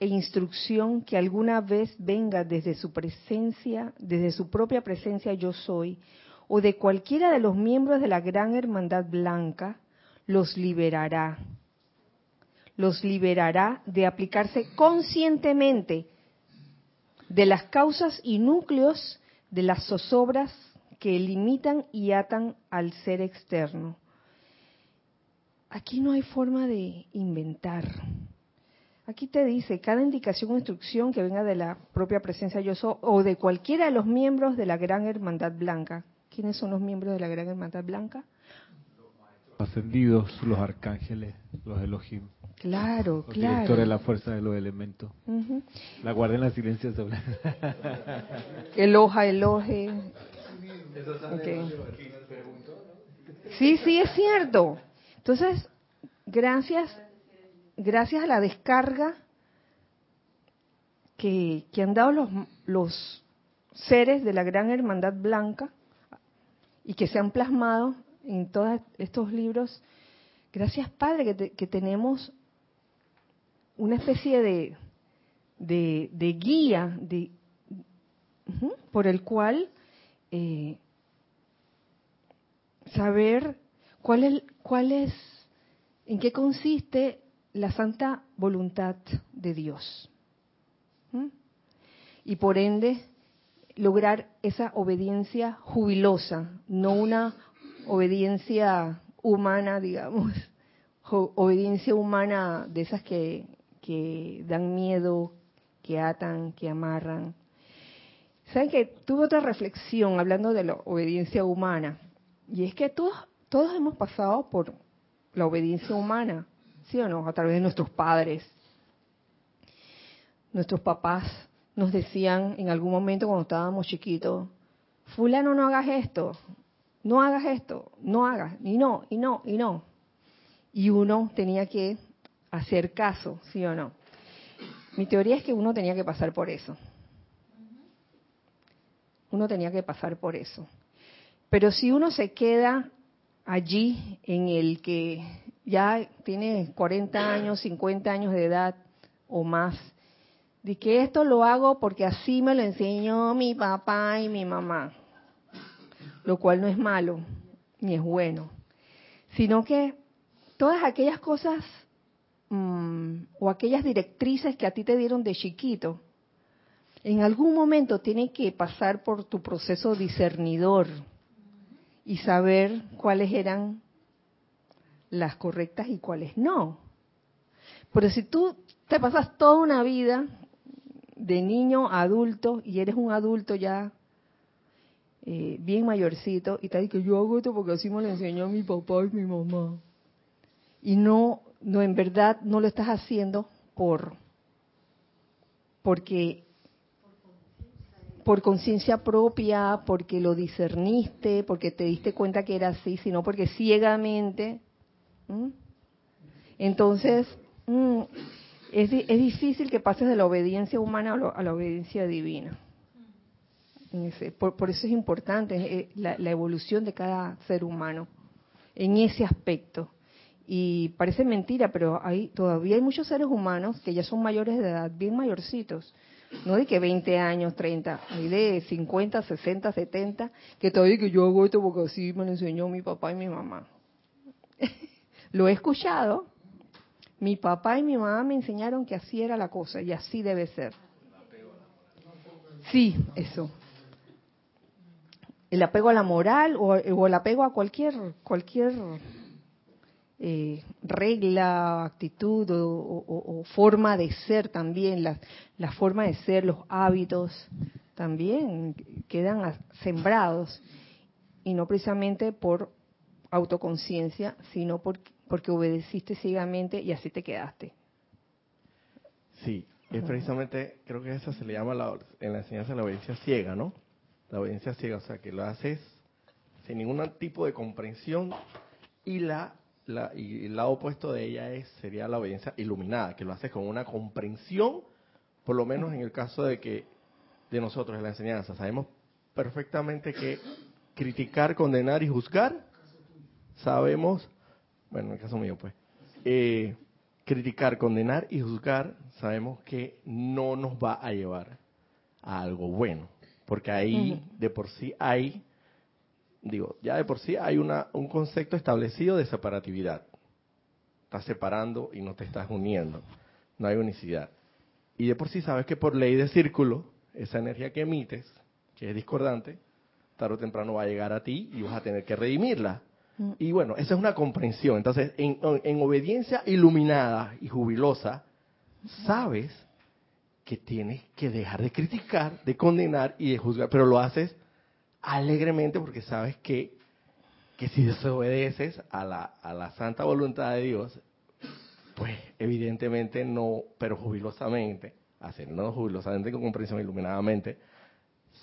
S1: e instrucción que alguna vez venga desde su presencia, desde su propia presencia yo soy, o de cualquiera de los miembros de la gran hermandad blanca, los liberará. Los liberará de aplicarse conscientemente de las causas y núcleos de las zozobras que limitan y atan al ser externo. Aquí no hay forma de inventar. Aquí te dice, cada indicación o instrucción que venga de la propia presencia yo soy o de cualquiera de los miembros de la Gran Hermandad Blanca. ¿Quiénes son los miembros de la Gran Hermandad Blanca?
S3: Ascendidos, los arcángeles, los Elohim.
S1: Claro,
S3: los
S1: claro.
S3: Directores de la fuerza de los elementos. La guardia en la silencia
S1: El hoja, el oje. Sí, sí, es cierto. Entonces, gracias, gracias a la descarga que, que han dado los, los seres de la gran hermandad blanca y que se han plasmado en todos estos libros, gracias Padre que, que tenemos una especie de, de, guía por el cual eh, saber cuál es, cuál es, en qué consiste la santa voluntad de Dios. Y por ende, lograr esa obediencia jubilosa, no una obediencia humana, digamos, obediencia humana de esas que, que dan miedo, que atan, que amarran. ¿Saben que tuve otra reflexión hablando de la obediencia humana? Y es que todos, todos hemos pasado por la obediencia humana, ¿sí o no? A través de nuestros padres. Nuestros papás nos decían en algún momento cuando estábamos chiquitos, fulano no hagas esto, no hagas esto, no hagas, y no, y no, y no. Y uno tenía que hacer caso, ¿sí o no? Mi teoría es que uno tenía que pasar por eso. Uno tenía que pasar por eso. Pero si uno se queda allí en el que ya tiene 40 años, 50 años de edad o más, de que esto lo hago porque así me lo enseñó mi papá y mi mamá, lo cual no es malo ni es bueno, sino que todas aquellas cosas mm, o aquellas directrices que a ti te dieron de chiquito, en algún momento tienen que pasar por tu proceso discernidor y saber cuáles eran las correctas y cuáles no. Pero si tú te pasas toda una vida de niño a adulto y eres un adulto ya eh, bien mayorcito y te dices que yo hago esto porque así me lo enseñó mi papá y mi mamá y no no en verdad no lo estás haciendo por porque por conciencia propia, porque lo discerniste, porque te diste cuenta que era así, sino porque ciegamente. Entonces, mm, es, es, difícil que pases de la obediencia humana a, la obediencia divina. Por, eso es importante eh, la, la, evolución de cada ser humano en ese aspecto. Y parece mentira, pero hay todavía hay muchos seres humanos que ya son mayores de edad, bien mayorcitos, no de que 20 años, 30, hay de 50, 60, 70, que todavía que yo hago esto porque así me lo enseñó mi papá y mi mamá. lo he escuchado. Mi papá y mi mamá me enseñaron que así era la cosa y así debe ser. Sí, eso. El apego a la moral o, o el apego a cualquier cualquier eh, regla, actitud o, forma de ser también, la, la, forma de ser, los hábitos también quedan sembrados y no precisamente por autoconciencia, sino porque obedeciste ciegamente y así te quedaste.
S6: Sí, es precisamente, creo que esa se le llama la, en la enseñanza la obediencia ciega, ¿no? La obediencia ciega, o sea, que lo haces sin ningún tipo de comprensión y la y el lado opuesto de ella es sería la obediencia iluminada, que lo hace con una comprensión, por lo menos en el caso de que de nosotros en la enseñanza. Sabemos perfectamente que criticar, condenar y juzgar, sabemos, bueno, en el caso mío pues, eh, criticar, condenar y juzgar, sabemos que no nos va a llevar a algo bueno, porque ahí de por sí hay digo, ya de por sí hay una, un concepto establecido de separatividad. Estás separando y no te estás uniendo. No hay unicidad. Y de por sí sabes que por ley de círculo, esa energía que emites, que es discordante, tarde o temprano va a llegar a ti y vas a tener que redimirla. Mm. Y bueno, esa es una comprensión. Entonces, en, en obediencia iluminada y jubilosa, sabes que tienes que dejar de criticar, de condenar y de juzgar, pero lo haces alegremente porque sabes que, que si desobedeces a la, a la santa voluntad de Dios, pues evidentemente no, pero jubilosamente, haciendo jubilosamente con comprensión iluminadamente,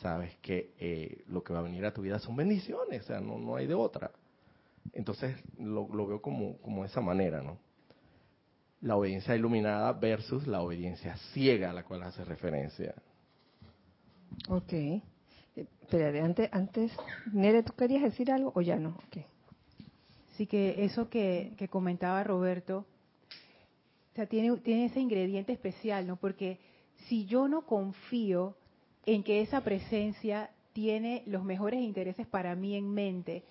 S6: sabes que eh, lo que va a venir a tu vida son bendiciones, o sea, no, no hay de otra. Entonces lo, lo veo como, como de esa manera, ¿no? La obediencia iluminada versus la obediencia ciega a la cual hace referencia.
S1: Ok. Espera, antes, antes, Nere, ¿tú querías decir algo o ya no?
S7: Sí, que eso que, comentaba Roberto, o sea, tiene, tiene ese ingrediente especial, ¿no? Porque si yo no confío en que esa presencia tiene los mejores intereses para mí en mente,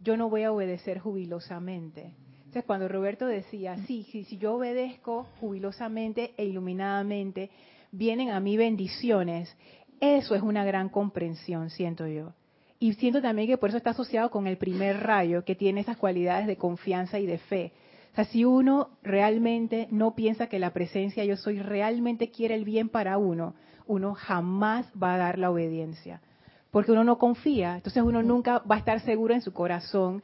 S7: yo no voy a obedecer jubilosamente. Entonces, cuando Roberto decía, sí, sí, si yo obedezco jubilosamente e iluminadamente, vienen a mí bendiciones Eso es una gran comprensión, siento yo. Y siento también que por eso está asociado con el primer rayo, que tiene esas cualidades de confianza y de fe. O sea, si uno realmente no piensa que la presencia yo soy realmente quiere el bien para uno, uno jamás va a dar la obediencia. Porque uno no confía, entonces uno nunca va a estar seguro en su corazón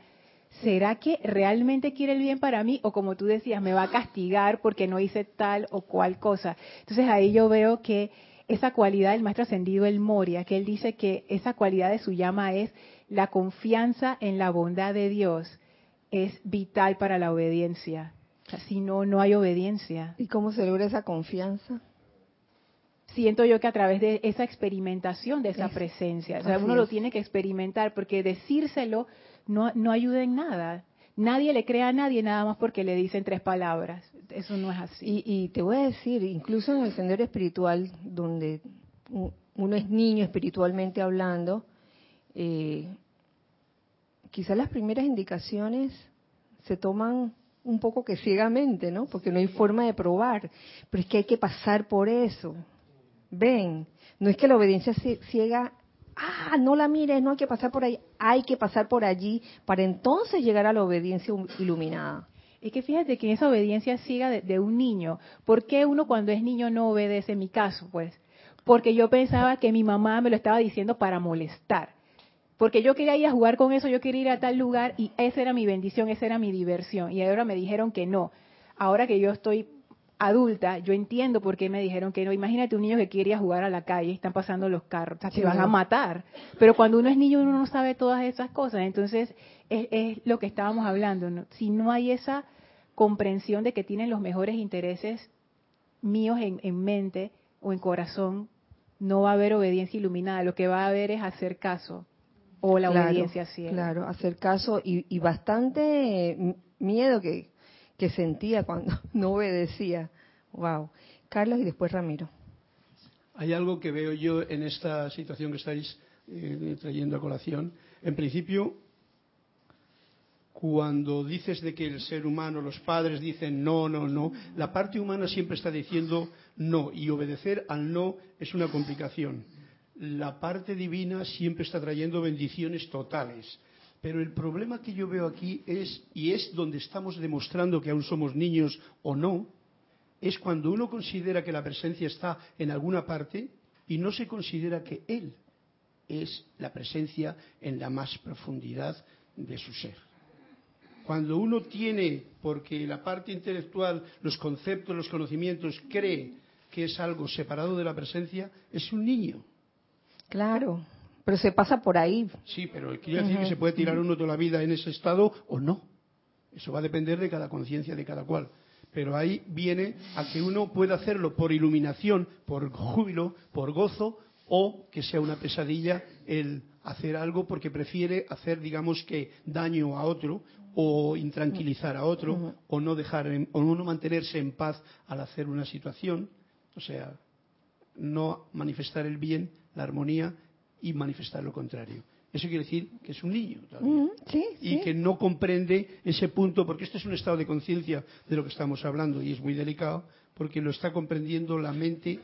S7: ¿será que realmente quiere el bien para mí? O como tú decías, me va a castigar porque no hice tal o cual cosa. Entonces ahí yo veo que esa cualidad del maestro ascendido, el Moria, que él dice que esa cualidad de su llama es la confianza en la bondad de Dios, es vital para la obediencia. si no, no hay obediencia.
S1: ¿Y cómo se logra esa confianza?
S7: Siento yo que a través de esa experimentación de esa presencia, o sea, uno lo tiene que experimentar, porque decírselo no, no ayuda en nada. Nadie le crea a nadie nada más porque le dicen tres palabras. Eso no es así.
S1: Y, te voy a decir, incluso en el sendero espiritual, donde uno es niño espiritualmente hablando, eh, quizás las primeras indicaciones se toman un poco que ciegamente, ¿no? Porque no hay forma de probar. Pero es que hay que pasar por eso. Ven, no es que la obediencia ciega ah, no la mires, no hay que pasar por ahí, hay que pasar por allí para entonces llegar a la obediencia iluminada.
S7: Es que fíjate que esa obediencia siga de, un niño, ¿por qué uno cuando es niño no obedece? En mi caso, pues, porque yo pensaba que mi mamá me lo estaba diciendo para molestar. Porque yo quería ir a jugar con eso, yo quería ir a tal lugar y esa era mi bendición, esa era mi diversión. Y ahora me dijeron que no. Ahora que yo estoy adulta, yo entiendo por qué me dijeron que no. Imagínate un niño que quiere jugar a la calle, están pasando los carros, se van a matar. Pero cuando uno es niño uno no sabe todas esas cosas. Entonces es, lo que estábamos hablando. Si no hay esa comprensión de que tienen los mejores intereses míos en, mente o en corazón, no va a haber obediencia iluminada. Lo que va a haber es hacer caso o la obediencia ciega.
S1: Claro, hacer caso y, y bastante miedo que que sentía cuando no obedecía. Wow. Carlos y después Ramiro.
S2: Hay algo que veo yo en esta situación que estáis eh, trayendo a colación. En principio, cuando dices de que el ser humano, los padres dicen no, no, no, la parte humana siempre está diciendo no y obedecer al no es una complicación. La parte divina siempre está trayendo bendiciones totales. Pero el problema que yo veo aquí es, y es donde estamos demostrando que aún somos niños o no, es cuando uno considera que la presencia está en alguna parte y no se considera que Él es la presencia en la más profundidad de su ser. Cuando uno tiene, porque la parte intelectual, los conceptos, los conocimientos, cree que es algo separado de la presencia, es un niño.
S1: Claro. Pero se pasa por ahí.
S2: Sí, pero quiere decir que se puede tirar uno toda la vida en ese estado o no. Eso va a depender de cada conciencia de cada cual. Pero ahí viene a que uno pueda hacerlo por iluminación, por júbilo, por gozo, o que sea una pesadilla el hacer algo porque prefiere hacer, digamos que, daño a otro o intranquilizar a otro o no dejar, o no mantenerse en paz al hacer una situación. O sea, no manifestar el bien, la armonía y manifestar lo contrario. Eso quiere decir que es un niño todavía. y que no comprende ese punto, porque este es un estado de conciencia de lo que estamos hablando y es muy delicado, porque lo está comprendiendo la mente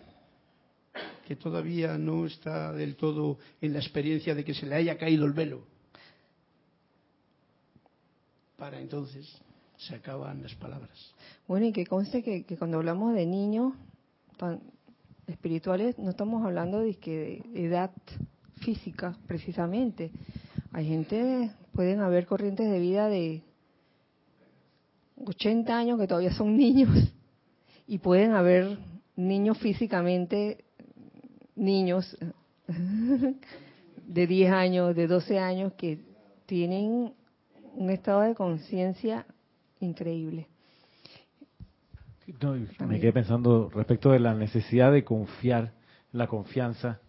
S2: que todavía no está del todo en la experiencia de que se le haya caído el velo. Para entonces se acaban las palabras.
S1: Bueno, y que conste que, cuando hablamos de niños tan espirituales, no estamos hablando de, que de edad física, precisamente. Hay gente, pueden haber corrientes de vida de 80 años que todavía son niños y pueden haber niños físicamente, niños de 10 años, de 12 años que tienen un estado de conciencia increíble.
S3: me quedé pensando respecto de la necesidad de confiar, la confianza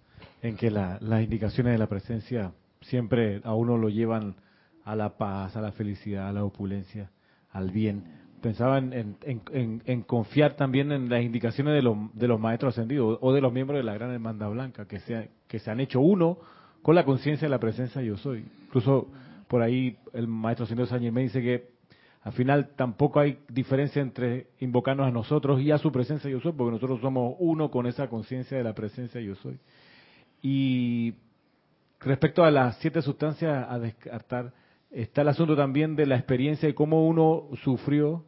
S3: en que las indicaciones de la presencia siempre a uno lo llevan a la paz, a la felicidad, a la opulencia, al bien. Pensaba en, en, confiar también en las indicaciones de, de, los maestros ascendidos o de los miembros de la Gran Hermandad Blanca, que se, que se han hecho uno con la conciencia de la presencia yo soy. Incluso por ahí el maestro ascendido Sánchez me dice que al final tampoco hay diferencia entre invocarnos a nosotros y a su presencia yo soy, porque nosotros somos uno con esa conciencia de la presencia yo soy. Y respecto a las siete sustancias a descartar, está el asunto también de la experiencia de cómo uno sufrió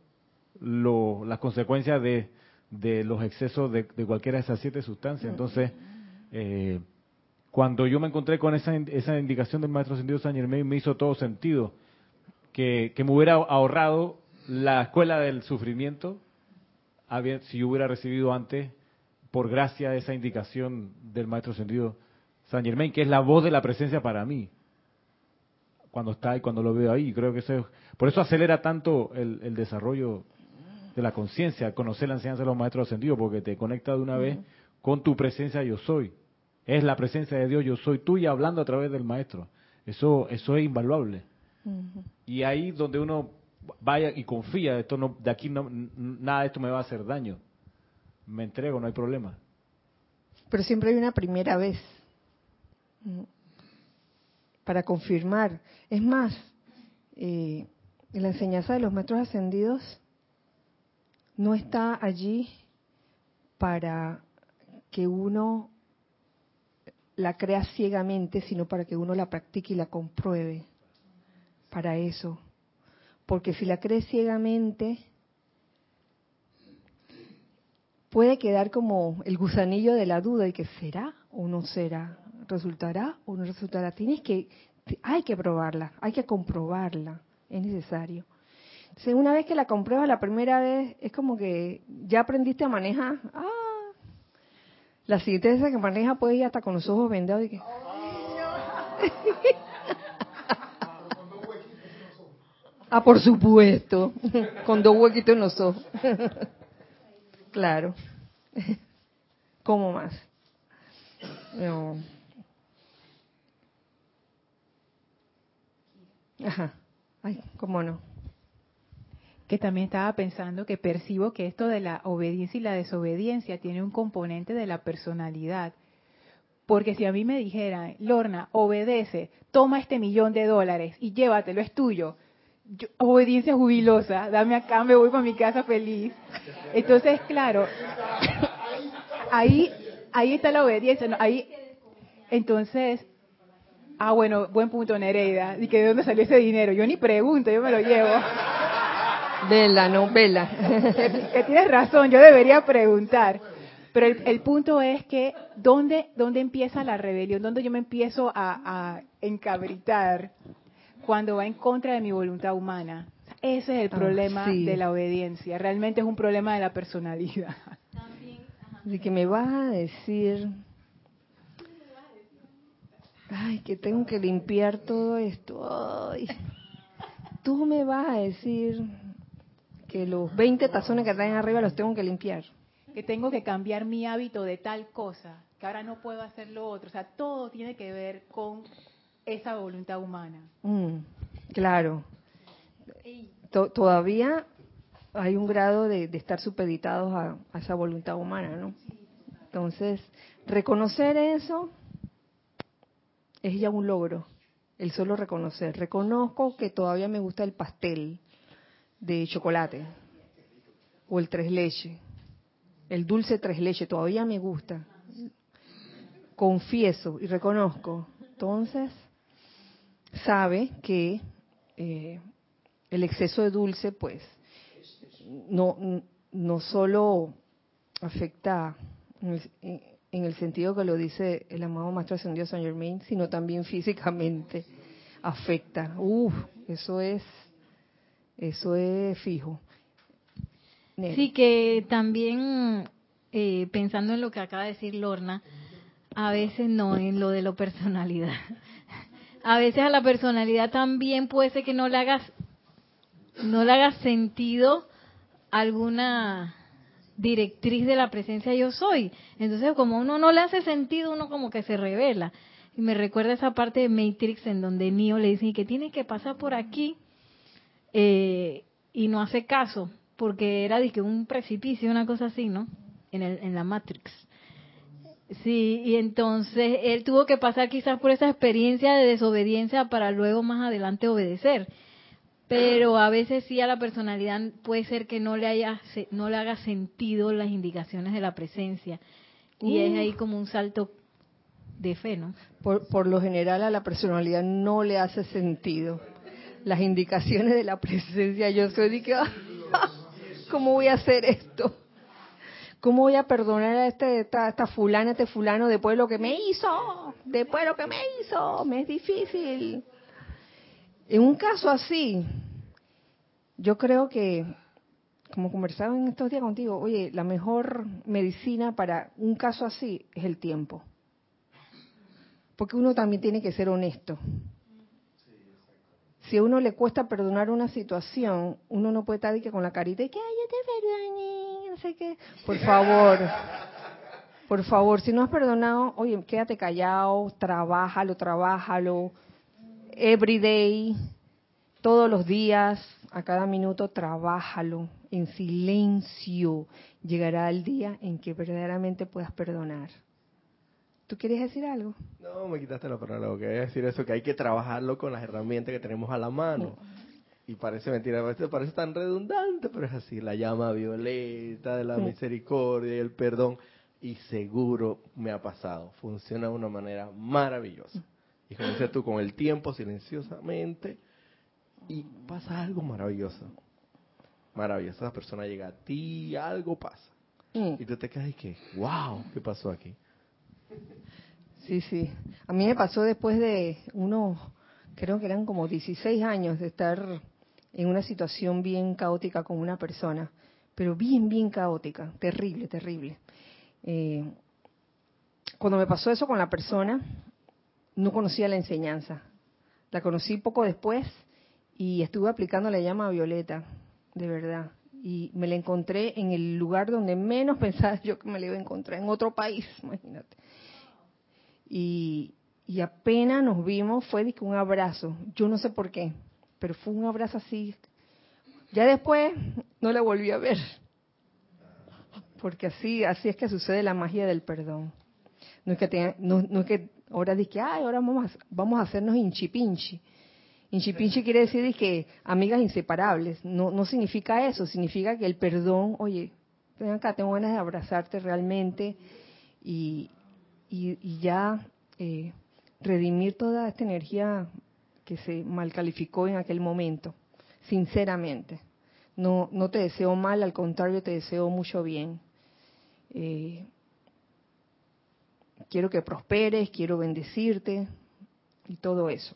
S3: las consecuencias de, los excesos de, cualquiera de esas siete sustancias. Entonces, eh, cuando yo me encontré con esa, esa indicación del maestro sentido San Germain, me hizo todo sentido. Que, me hubiera ahorrado la escuela del sufrimiento si yo hubiera recibido antes, por gracia, de esa indicación del maestro sentido San Germain, que es la voz de la presencia para mí cuando está y cuando lo veo ahí. Creo que eso por eso acelera tanto el, desarrollo de la conciencia, conocer la enseñanza de los maestros ascendidos, porque te conecta de una vez con tu presencia yo soy. Es la presencia de Dios yo soy tú y hablando a través del maestro. Eso eso es invaluable. Y ahí donde uno vaya y confía, esto no, de aquí no, nada de esto me va a hacer daño. Me entrego, no hay problema.
S1: Pero siempre hay una primera vez para confirmar. Es más, eh, la enseñanza de los maestros ascendidos no está allí para que uno la crea ciegamente, sino para que uno la practique y la compruebe. Para eso. Porque si la cree ciegamente, puede quedar como el gusanillo de la duda y que será o no será resultará o no resultará. Tienes que, hay que probarla, hay que comprobarla, es necesario. Entonces, una vez que la compruebas la primera vez, es como que ya aprendiste a manejar. Ah, la siguiente vez que maneja puede ir hasta con los ojos vendados y que... ah, por supuesto, con dos huequitos en los ojos. claro. ¿Cómo más? No. Ajá. Ay, cómo no.
S7: Que también estaba pensando que percibo que esto de la obediencia y la desobediencia tiene un componente de la personalidad. Porque si a mí me dijeran, Lorna, obedece, toma este millón de dólares y llévatelo, es tuyo. obediencia jubilosa, dame acá, me voy para mi casa feliz. Entonces, claro, ahí, ahí está la obediencia. ahí, entonces, Ah, bueno, buen punto, Nereida. ¿Y que de dónde salió ese dinero? Yo ni pregunto, yo me lo llevo.
S1: Vela, no, vela.
S7: que, tienes razón, yo debería preguntar. Pero el, punto es que, ¿dónde, ¿dónde empieza la rebelión? ¿Dónde yo me empiezo a, encabritar cuando va en contra de mi voluntad humana? Ese es el ah, problema de la obediencia. Realmente es un problema de la personalidad.
S1: De que me vas a decir ay, que tengo que limpiar todo esto. Ay, tú me vas a decir que los 20 tazones que están arriba los tengo que limpiar.
S7: Que tengo que cambiar mi hábito de tal cosa, que ahora no puedo hacer lo otro. O sea, todo tiene que ver con esa voluntad humana.
S1: Mm, claro. todavía hay un grado de, estar supeditados a, a esa voluntad humana, ¿no? Entonces, reconocer eso es ya un logro, el solo reconocer. Reconozco que todavía me gusta el pastel de chocolate o el tres leche, el dulce tres leche, todavía me gusta. Confieso y reconozco. Entonces, sabe que eh, el exceso de dulce, pues, no, no solo afecta en el sentido que lo dice el amado Maestro Ascendido San Germain, sino también físicamente afecta. Uf, eso es, eso es fijo.
S5: Sí, que también eh, pensando en lo que acaba de decir Lorna, a veces no en lo de la personalidad. A veces a la personalidad también puede ser que no le hagas, no le hagas sentido alguna directriz de la presencia yo soy. Entonces, como uno no le hace sentido, uno como que se revela. Y me recuerda esa parte de Matrix en donde Neo le dice que tiene que pasar por aquí eh, y no hace caso, porque era de que un precipicio, una cosa así, ¿no? En, el, en la Matrix. Sí, y entonces él tuvo que pasar quizás por esa experiencia de desobediencia para luego más adelante obedecer pero a veces sí a la personalidad puede ser que no le haya no le haga sentido las indicaciones de la presencia y es ahí como un salto de fe, ¿no?
S1: Por, por lo general a la personalidad no le hace sentido. Las indicaciones de la presencia yo soy de que, ¿cómo voy a hacer esto? ¿Cómo voy a perdonar a este, esta, esta fulana, este fulano después de lo que me hizo? Después de lo que me hizo, me es difícil. En un caso así, yo creo que, como conversaba en estos días contigo, oye, la mejor medicina para un caso así es el tiempo. Porque uno también tiene que ser honesto. Si a uno le cuesta perdonar una situación, uno no puede estar con la carita y que, ay, yo te perdoné, no sé qué. Por favor, por favor, si no has perdonado, oye, quédate callado, trabájalo, trabájalo, every day, todos los días, a cada minuto, trabájalo en silencio. Llegará el día en que verdaderamente puedas perdonar. ¿Tú quieres decir algo?
S6: No, me quitaste la palabra. Lo que voy a decir eso, que hay que trabajarlo con las herramientas que tenemos a la mano. Y parece mentira, parece tan redundante, pero es así. La llama violeta de la misericordia y el perdón. Y seguro me ha pasado. Funciona de una manera maravillosa. Y como dices tú, con el tiempo, silenciosamente, y pasa algo maravilloso. Maravilloso. Esa persona llega a ti, algo pasa. Y tú te quedas y que, wow, ¿qué pasó aquí?
S1: Sí, sí. A mí me pasó después de unos, creo que eran como 16 años de estar en una situación bien caótica con una persona, pero bien, bien caótica, terrible, terrible. Eh, cuando me pasó eso con la persona, no conocía la enseñanza. La conocí poco después y estuve aplicando la llama violeta, de verdad. Y me la encontré en el lugar donde menos pensaba yo que me la iba a encontrar, en otro país, imagínate. Y, y apenas nos vimos, fue un abrazo. Yo no sé por qué, pero fue un abrazo así. Ya después no la volví a ver. Porque así, así es que sucede la magia del perdón. No es que, no, no es que ahora dije, ay, ahora vamos a, vamos a hacernos hinchipinchi. Hinchipinchi quiere decir que amigas inseparables. No, significa eso, significa que el perdón, oye, ven acá, tengo ganas de abrazarte realmente y, ya eh, redimir toda esta energía que se mal calificó en aquel momento, sinceramente. No, no te deseo mal, al contrario, te deseo mucho bien. Eh, quiero que prosperes, quiero bendecirte y todo eso.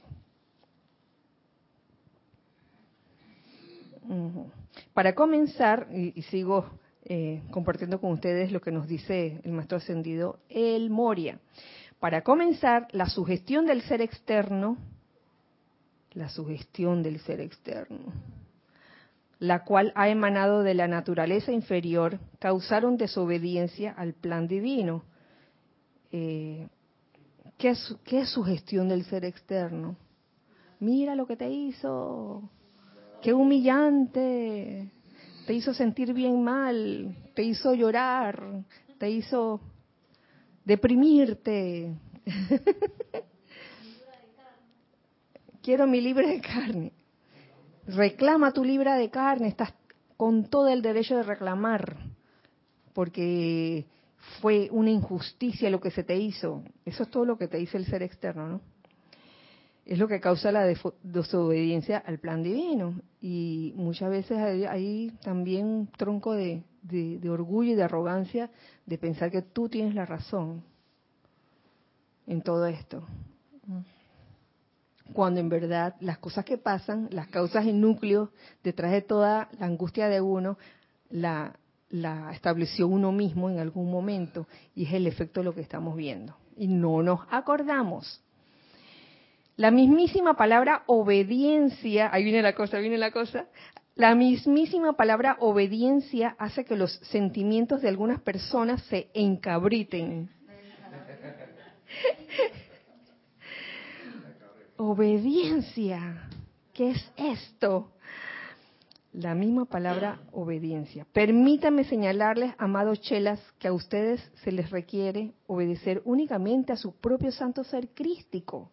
S1: Para comenzar, y, sigo eh, compartiendo con ustedes lo que nos dice el maestro ascendido El Moria. Para comenzar, la sugestión del ser externo, la sugestión del ser externo, la cual ha emanado de la naturaleza inferior, causaron desobediencia al plan divino eh, ¿qué, es, ¿qué es su gestión del ser externo? Mira lo que te hizo, qué humillante, te hizo sentir bien mal, te hizo llorar, te hizo deprimirte. Quiero mi libra de carne. Reclama tu libra de carne, estás con todo el derecho de reclamar, porque fue una injusticia lo que se te hizo. Eso es todo lo que te dice el ser externo, ¿no? Es lo que causa la desobediencia al plan divino. Y muchas veces hay, también un tronco de, orgullo y de arrogancia de pensar que tú tienes la razón en todo esto. Cuando en verdad las cosas que pasan, las causas y núcleos detrás de toda la angustia de uno, la, la estableció uno mismo en algún momento y es el efecto de lo que estamos viendo. Y no nos acordamos. La mismísima palabra obediencia, ahí viene la cosa, viene la cosa, la mismísima palabra obediencia hace que los sentimientos de algunas personas se encabriten. obediencia, ¿qué es esto? la misma palabra obediencia. Permítame señalarles, amados chelas, que a ustedes se les requiere obedecer únicamente a su propio santo ser crístico,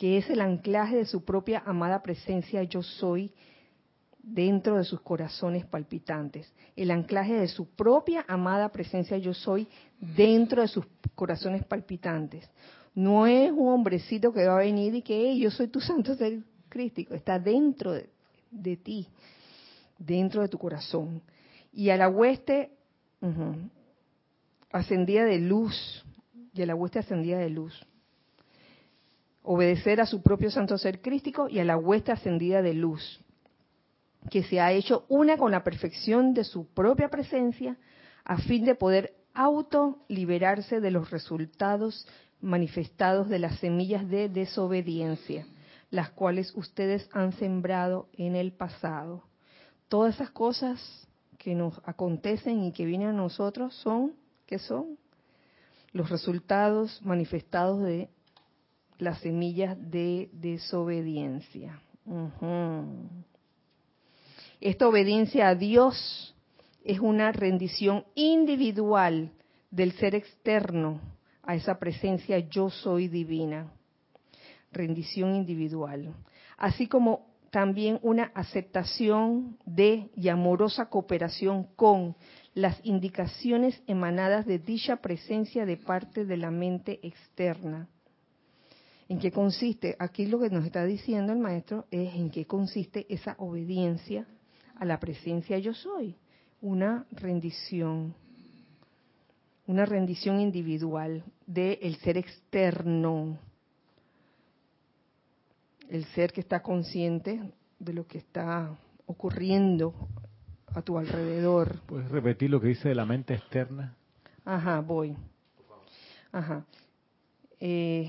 S1: que es el anclaje de su propia amada presencia yo soy, dentro de sus corazones palpitantes, el anclaje de su propia amada presencia yo soy dentro de sus corazones palpitantes. No es un hombrecito que va a venir y que yo soy tu santo ser crístico, está dentro de, ti, dentro de tu corazón. Y a la hueste ascendida de luz, y a la hueste ascendida de luz. Obedecer a su propio santo ser crístico y a la hueste ascendida de luz que se ha hecho una con la perfección de su propia presencia a fin de poder auto liberarse de los resultados manifestados de las semillas de desobediencia, las cuales ustedes han sembrado en el pasado. Todas esas cosas que nos acontecen y que vienen a nosotros son, ¿qué son? Los resultados manifestados de las semillas de desobediencia. Esta obediencia a Dios es una rendición individual del ser externo a esa presencia yo soy divina. Rendición individual. Así como también una aceptación de y amorosa cooperación con las indicaciones emanadas de dicha presencia de parte de la mente externa. ¿En qué consiste? Aquí lo que nos está diciendo el maestro es en qué consiste esa obediencia a la presencia yo soy, una rendición, una rendición individual del ser externo, el ser que está consciente de lo que está ocurriendo a tu alrededor.
S3: ¿Puedes repetir lo que dice de la mente externa?
S1: Ajá, voy. Ajá. Eh,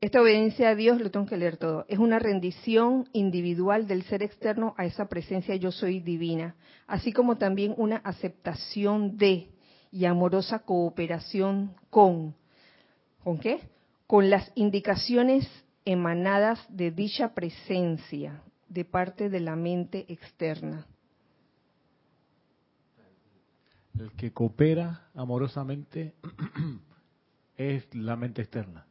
S1: esta obediencia a Dios, lo tengo que leer todo, es una rendición individual del ser externo a esa presencia yo soy divina, así como también una aceptación de y amorosa cooperación con, ¿con qué? Con las indicaciones emanadas de dicha presencia de parte de la mente externa.
S3: El que coopera amorosamente es la mente externa.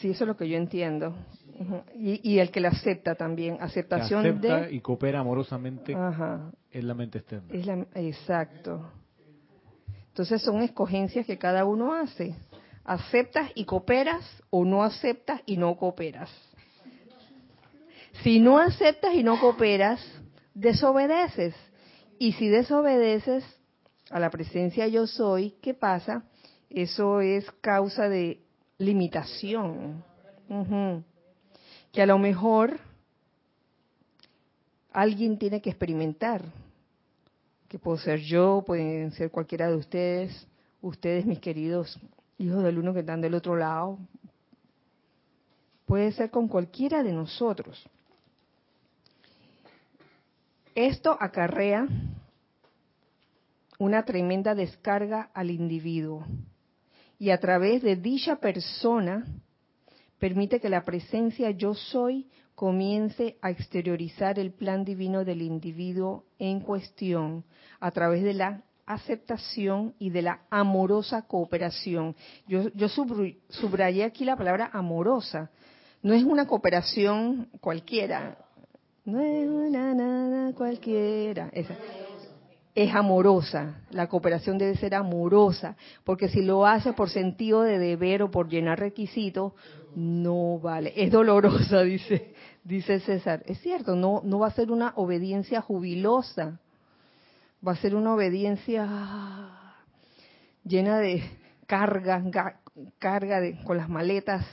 S1: Sí, eso es lo que yo entiendo. y, el que la acepta también, aceptación
S3: acepta y coopera amorosamente es la mente externa.
S1: Es exacto. Entonces son escogencias que cada uno hace. Aceptas y cooperas o no aceptas y no cooperas. Si no aceptas y no cooperas, desobedeces. Y si desobedeces a la presencia yo soy, ¿qué pasa? Eso es causa de limitación. Que a lo mejor alguien tiene que experimentar. Que puedo ser yo, pueden ser cualquiera de ustedes, ustedes mis queridos hijos del uno que están del otro lado. Puede ser con cualquiera de nosotros. Esto acarrea una tremenda descarga al individuo y a través de dicha persona permite que la presencia yo soy comience a exteriorizar el plan divino del individuo en cuestión a través de la aceptación y de la amorosa cooperación. Yo, yo subrayé aquí la palabra amorosa. No es una cooperación cualquiera. No es una nada cualquiera. Es amorosa, la cooperación debe ser amorosa, porque si lo hace por sentido de deber o por llenar requisitos, no vale. Es dolorosa, dice, dice César. Es cierto, no, no va a ser una obediencia jubilosa, va a ser una obediencia llena de carga, carga de, con las maletas,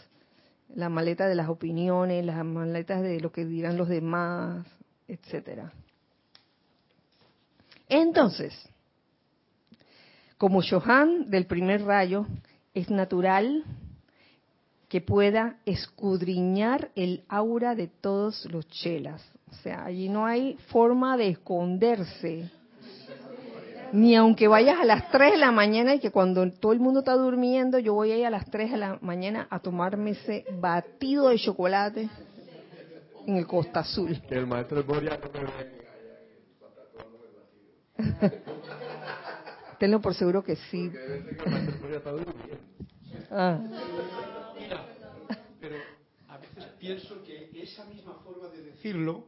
S1: la maleta de las opiniones, las maletas de lo que dirán los demás, etcétera. Entonces, como Johan del primer rayo, es natural que pueda escudriñar el aura de todos los chelas. O sea, allí no hay forma de esconderse. Ni aunque vayas a las 3 de la mañana y que cuando todo el mundo está durmiendo, yo voy a a las 3 de la mañana a tomarme ese batido de chocolate en el Costa Azul.
S6: El maestro de
S1: Tenlo por seguro que sí.
S2: Ah. pero a veces pienso que esa misma forma de decirlo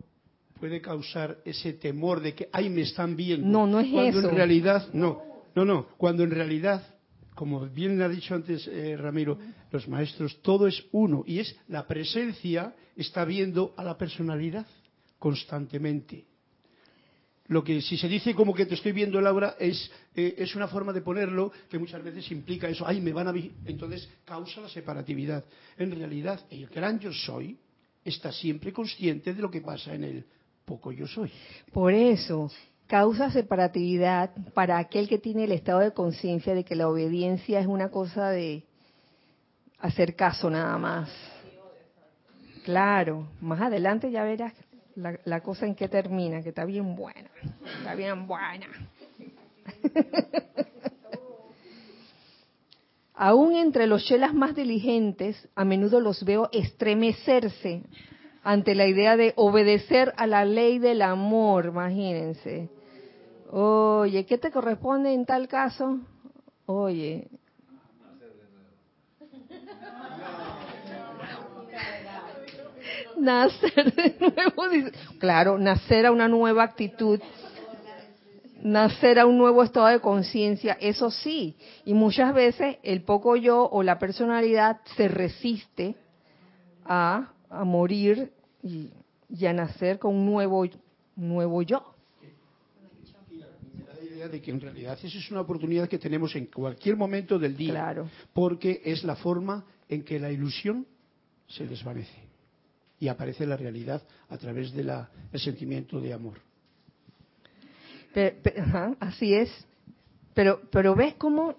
S2: puede causar ese temor de que, ay, me están viendo.
S1: No, no es
S2: cuando
S1: eso.
S2: en realidad, no, no, no, cuando en realidad, como bien ha dicho antes eh, Ramiro, los maestros, todo es uno y es la presencia está viendo a la personalidad constantemente. Lo que si se dice como que te estoy viendo Laura es eh, es una forma de ponerlo que muchas veces implica eso, ay, me van a vi-". entonces causa la separatividad. En realidad, el gran yo soy está siempre consciente de lo que pasa en el poco yo soy.
S1: Por eso, causa separatividad para aquel que tiene el estado de conciencia de que la obediencia es una cosa de hacer caso nada más. Claro, más adelante ya verás la, la cosa en que termina, que está bien buena, está bien buena. Aún entre los chelas más diligentes, a menudo los veo estremecerse ante la idea de obedecer a la ley del amor, imagínense. Oye, ¿qué te corresponde en tal caso? Oye. Nacer de nuevo, dice. claro, nacer a una nueva actitud, nacer a un nuevo estado de conciencia, eso sí. Y muchas veces el poco yo o la personalidad se resiste a, a morir y, y a nacer con un nuevo, nuevo yo.
S2: De que en realidad esa es una oportunidad que tenemos en cualquier momento del día,
S1: Claro.
S2: porque es la forma en que la ilusión se desvanece y aparece la realidad a través del sentimiento de amor.
S1: Pe- pe- ajá, así es. Pero, pero ves cómo,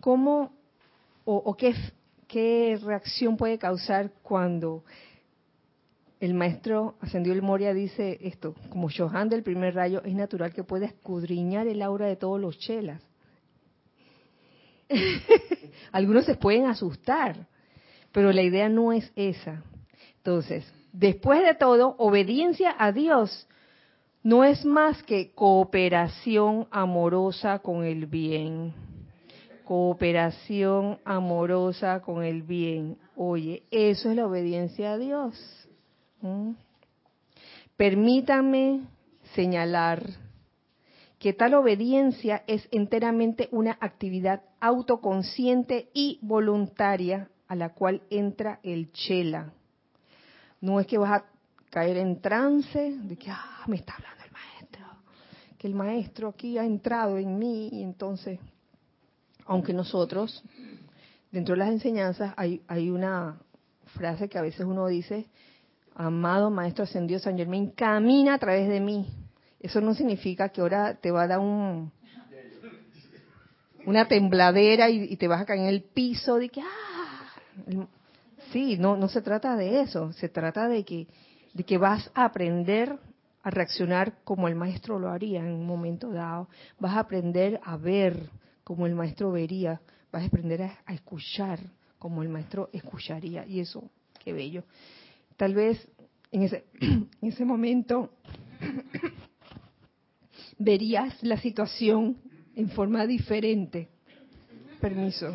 S1: cómo o, o qué, qué reacción puede causar cuando el maestro ascendió el Moria dice esto, como Johan del primer rayo, es natural que pueda escudriñar el aura de todos los chelas. Algunos se pueden asustar, pero la idea no es esa. Entonces, después de todo, obediencia a Dios no es más que cooperación amorosa con el bien. Cooperación amorosa con el bien. Oye, eso es la obediencia a Dios. ¿Mm? Permítanme señalar que tal obediencia es enteramente una actividad autoconsciente y voluntaria a la cual entra el chela. No es que vas a caer en trance de que ah, me está hablando el maestro, que el maestro aquí ha entrado en mí y entonces, aunque nosotros, dentro de las enseñanzas hay, hay una frase que a veces uno dice, amado maestro ascendido San Germain, camina a través de mí. Eso no significa que ahora te va a dar un, una tembladera y, te vas a caer en el piso de que, ah, sí, no, no se trata de eso, se trata de que, de que vas a aprender a reaccionar como el maestro lo haría en un momento dado, vas a aprender a ver como el maestro vería, vas a aprender a, a escuchar como el maestro escucharía, y eso, qué bello. Tal vez en ese, en ese momento verías la situación en forma diferente. Permiso.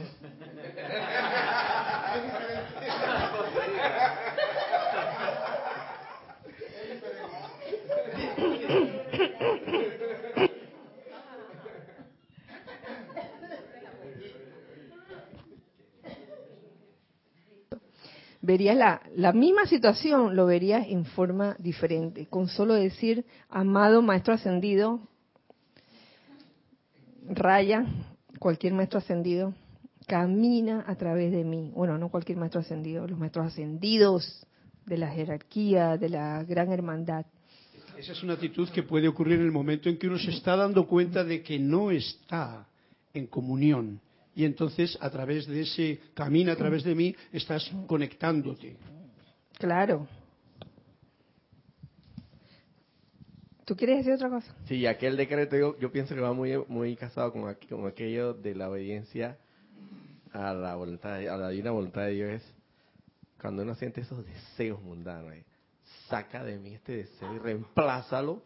S1: Verías la, la misma situación, lo verías en forma diferente. Con solo decir, amado maestro ascendido, raya, cualquier maestro ascendido, camina a través de mí. Bueno, no cualquier maestro ascendido, los maestros ascendidos de la jerarquía, de la gran hermandad.
S2: Esa es una actitud que puede ocurrir en el momento en que uno se está dando cuenta de que no está en comunión. Y entonces, a través de ese camino, a través de mí, estás conectándote.
S1: Claro. ¿Tú quieres decir otra cosa?
S6: Sí, aquel decreto yo, yo pienso que va muy muy casado con, aqu- con aquello de la obediencia a la voluntad, de- a la divina voluntad de Dios. Es cuando uno siente esos deseos mundanos, eh, saca de mí este deseo y reemplázalo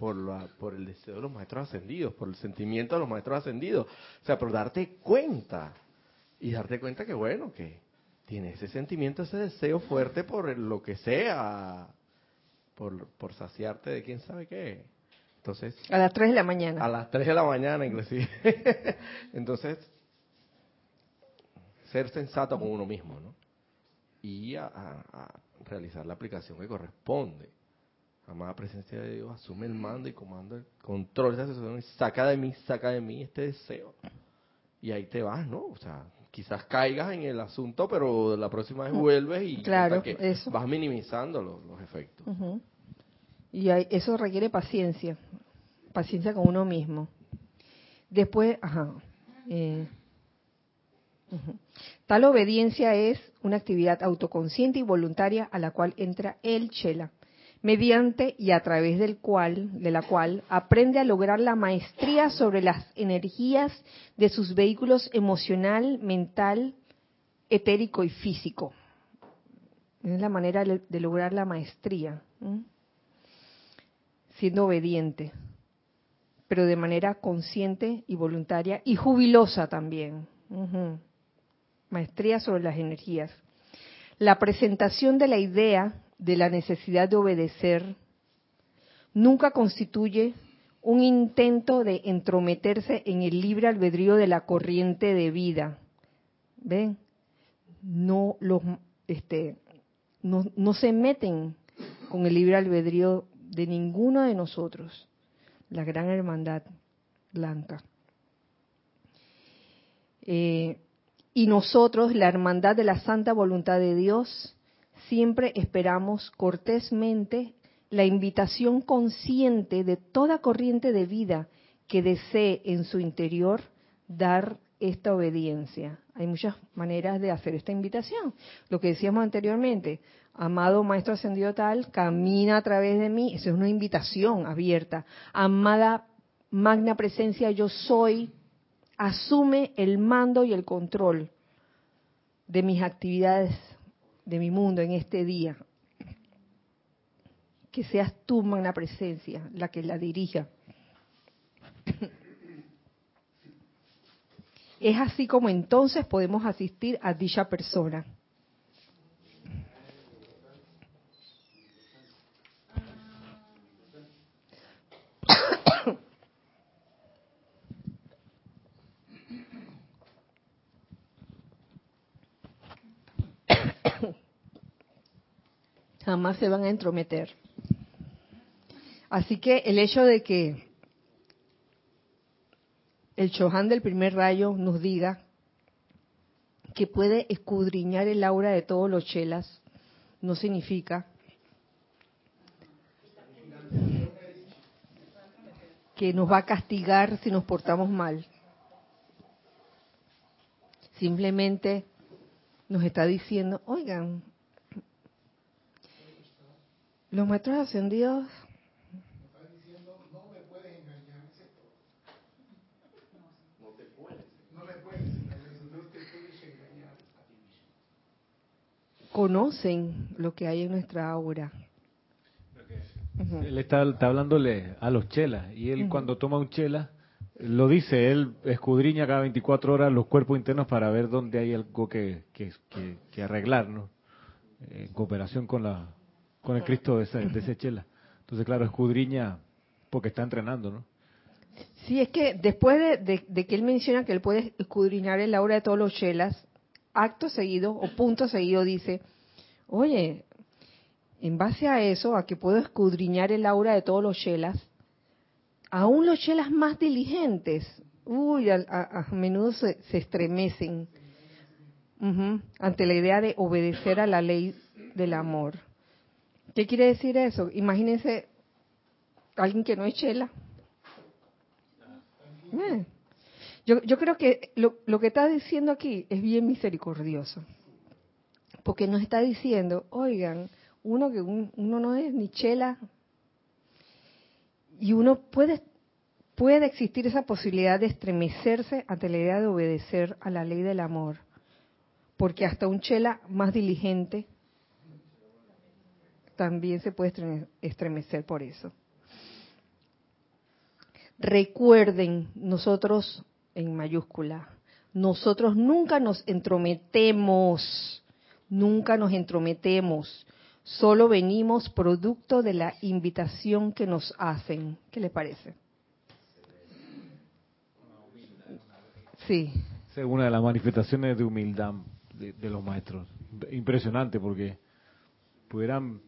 S6: por, la, por el deseo de los maestros ascendidos, por el sentimiento de los maestros ascendidos. O sea, por darte cuenta y darte cuenta que bueno, que tiene ese sentimiento, ese deseo fuerte por lo que sea, por, por saciarte de quién sabe qué. Entonces,
S1: a las 3 de la mañana.
S6: A las 3 de la mañana, inclusive. Entonces, ser sensato con uno mismo, ¿no? Y a, realizar la aplicación que corresponde. Amada presencia de Dios, asume el mando y comando el control de esa situación y saca de mí, saca de mí este deseo. Y ahí te vas, ¿no? O sea, quizás caigas en el asunto, pero la próxima vez vuelves y
S1: claro,
S6: vas minimizando los, efectos.
S1: Y eso requiere paciencia, paciencia con uno mismo. Después, ajá. Eh, Tal obediencia es una actividad autoconsciente y voluntaria a la cual entra el chela, mediante y a través del cual, de la cual aprende a lograr la maestría sobre las energías de sus vehículos emocional, mental, etérico y físico. Es la manera de lograr la maestría siendo obediente, pero de manera consciente y voluntaria y jubilosa también. Maestría sobre las energías. La presentación de la idea de la necesidad de obedecer nunca constituye un intento de entrometerse en el libre albedrío de la corriente de vida. ¿Ven? No los este no, se meten con el libre albedrío de ninguno de nosotros, la gran hermandad blanca. Eh, y nosotros, la hermandad de la santa voluntad de Dios, siempre esperamos cortésmente la invitación consciente de toda corriente de vida que desee en su interior dar esta obediencia. Hay muchas maneras de hacer esta invitación. Lo que decíamos anteriormente, amado Maestro Ascendido tal, camina a través de mí, esa es una invitación abierta. Amada Magna Presencia, yo soy, asume el mando y el control de mis actividades, de mi mundo en este día. Que seas tú, Magna Presencia, la que la dirija. Es así como entonces podemos asistir a dicha persona. Jamás se van a entrometer. Así que el hecho de que el Chohan del primer rayo nos diga que puede escudriñar el aura de todos los chelas, no significa que nos va a castigar si nos portamos mal. Simplemente nos está diciendo, oigan, los maestros ascendidos conocen lo que hay en nuestra aura.
S3: Él está, hablándole a los chelas y él cuando toma un chela, lo dice, él escudriña cada 24 horas los cuerpos internos para ver dónde hay algo que, que, arreglar, ¿no? En cooperación con, la, con el Cristo de ese, de ese chela. Entonces, claro, escudriña porque está entrenando, ¿no?
S1: Sí, es que después de, de, que él menciona que él puede escudriñar el aura de todos los chelas, acto seguido o punto seguido dice, oye, en base a eso, a que puedo escudriñar el aura de todos los chelas, aún los chelas más diligentes, uy, a, menudo se, estremecen ante la idea de obedecer a la ley del amor. ¿Qué quiere decir eso? Imagínense alguien que no es chela. Eh, yo, yo creo que lo, lo que está diciendo aquí es bien misericordioso. Porque nos está diciendo, oigan, uno que uno no es ni chela y uno puede puede existir esa posibilidad de estremecerse ante la idea de obedecer a la ley del amor, porque hasta un chela más diligente también se puede estremecer por eso. Recuerden, nosotros en mayúscula, nosotros nunca nos entrometemos, nunca nos entrometemos, Solo venimos producto de la invitación que nos hacen. ¿Qué les parece? Sí.
S3: Es una de las manifestaciones de humildad de, los maestros. Impresionante porque pudieran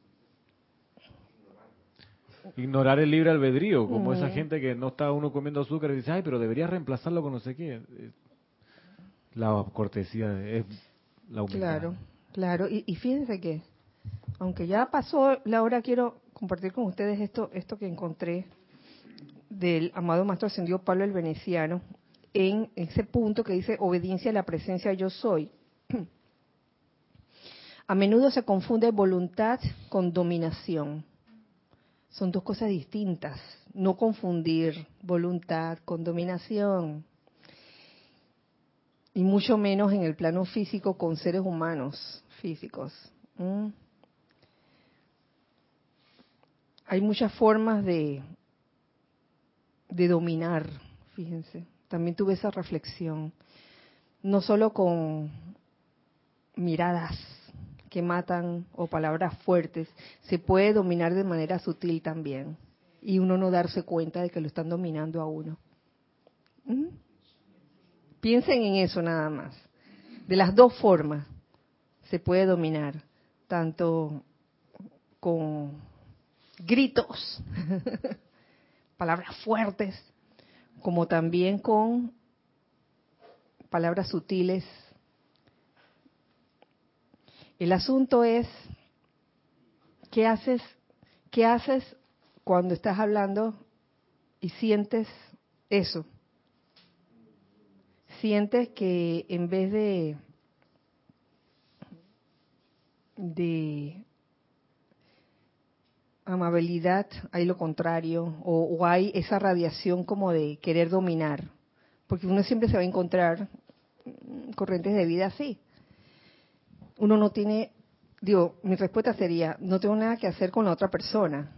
S3: ignorar el libre albedrío, como esa gente que no está uno comiendo azúcar y dice, ay, pero debería reemplazarlo con no sé qué. La cortesía es la humildad.
S1: Claro, claro. Y, y fíjense que aunque ya pasó la hora, quiero compartir con ustedes esto, esto que encontré del amado Maestro Ascendido Pablo el Veneciano en ese punto que dice obediencia a la presencia yo soy. A menudo se confunde voluntad con dominación. Son dos cosas distintas. No confundir voluntad con dominación. Y mucho menos en el plano físico con seres humanos físicos. ¿Mm? hay muchas formas de, de dominar, fíjense. También tuve esa reflexión. No solo con miradas que matan o palabras fuertes, se puede dominar de manera sutil también. Y uno no darse cuenta de que lo están dominando a uno. Piensen en eso nada más. De las dos formas se puede dominar, tanto con gritos, palabras fuertes, como también con palabras sutiles. El asunto es, ¿qué haces, qué haces cuando estás hablando y sientes eso? Sientes que en vez de, de amabilidad, hay lo contrario, o, hay esa radiación como de querer dominar, porque uno siempre se va a encontrar corrientes de vida así. Uno no tiene, digo, mi respuesta sería, no tengo nada que hacer con la otra persona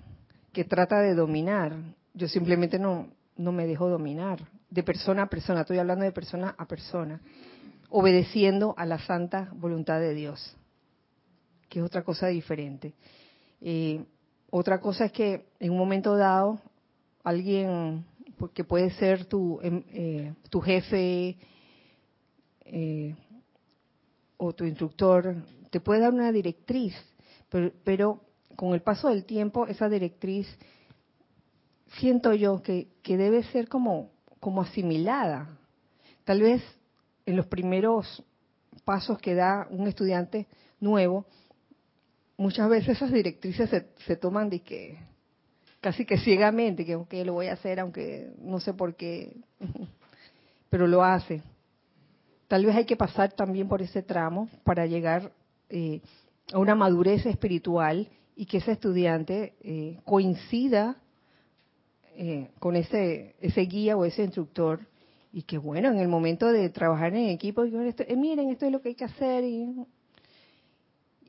S1: que trata de dominar, yo simplemente no, no me dejo dominar, de persona a persona, estoy hablando de persona a persona, obedeciendo a la santa voluntad de Dios, que es otra cosa diferente. Eh, otra cosa es que en un momento dado alguien que puede ser tu, em, eh, tu jefe eh, o tu instructor te puede dar una directriz, pero, con el paso del tiempo esa directriz siento yo que, debe ser como, como asimilada. Tal vez en los primeros pasos que da un estudiante nuevo, muchas veces esas directrices se, toman de que casi que ciegamente, que okay, lo voy a hacer aunque no sé por qué, pero lo hace. Tal vez hay que pasar también por ese tramo para llegar eh, a una madurez espiritual y que ese estudiante eh, coincida eh, con ese, ese guía o ese instructor y que bueno, en el momento de trabajar en equipo, miren, esto es lo que hay que hacer y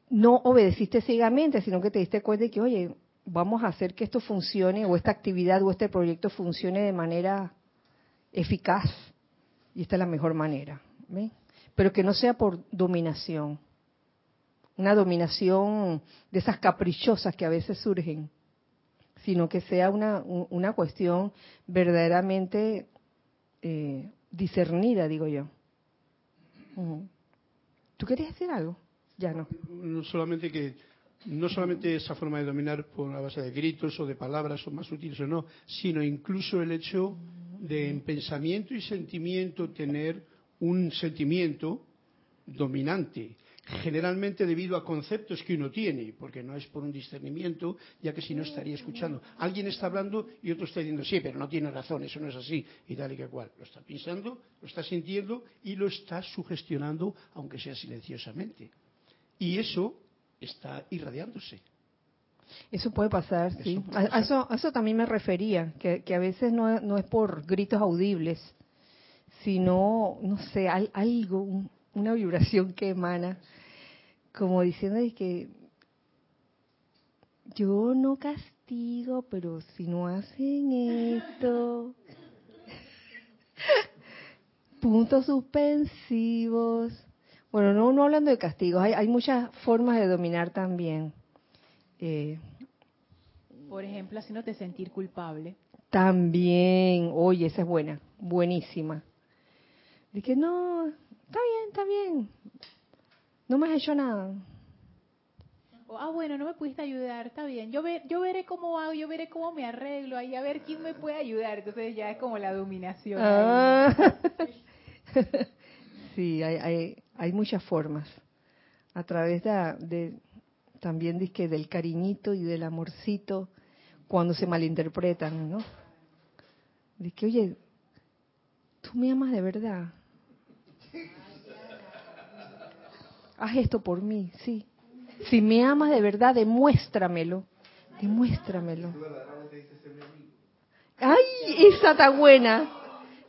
S1: no obedeciste ciegamente, sino que te diste cuenta de que, oye, vamos a hacer que esto funcione o esta actividad o este proyecto funcione de manera eficaz. Y esta es la mejor manera. Pero que no sea por dominación. Una dominación de esas caprichosas que a veces surgen, sino que sea una, una cuestión verdaderamente eh, discernida, digo yo. ¿Tú querías decir algo? Ya no.
S2: No solamente que no solamente esa forma de dominar por una base de gritos o de palabras o más útiles o no, sino incluso el hecho de en pensamiento y sentimiento tener un sentimiento dominante generalmente debido a conceptos que uno tiene, porque no es por un discernimiento, ya que si no estaría escuchando. Alguien está hablando y otro está diciendo, sí, pero no tiene razón, eso no es así, y tal y que cual. Lo está pensando, lo está sintiendo y lo está sugestionando, aunque sea silenciosamente. Y eso está irradiándose.
S1: Eso puede pasar, sí. A, eso, eso también me refería, que, a veces no, no, es por gritos audibles, sino, no sé, algo, una vibración que emana, como diciendo que yo no castigo, pero si no hacen esto, puntos suspensivos, bueno, no, no hablando de castigos, hay, muchas formas de dominar también. Eh,
S7: Por ejemplo, haciéndote sentir culpable.
S1: También, oye, esa es buena, buenísima. De que no, está bien, está bien. No me has hecho nada.
S7: O, ah, bueno, no me pudiste ayudar, está bien. Yo, ver, yo veré cómo hago, yo veré cómo me arreglo ahí, a ver quién me puede ayudar. Entonces ya es como la dominación.
S1: Ah. sí, hay, hay, hay muchas formas. A través de, de también dizque del cariñito y del amorcito cuando se malinterpretan, ¿no? Dice, oye, tú me amas de verdad. Haz esto por mí, sí. Si me amas de verdad, demuéstramelo. Demuéstramelo. ¡Ay, esa está buena!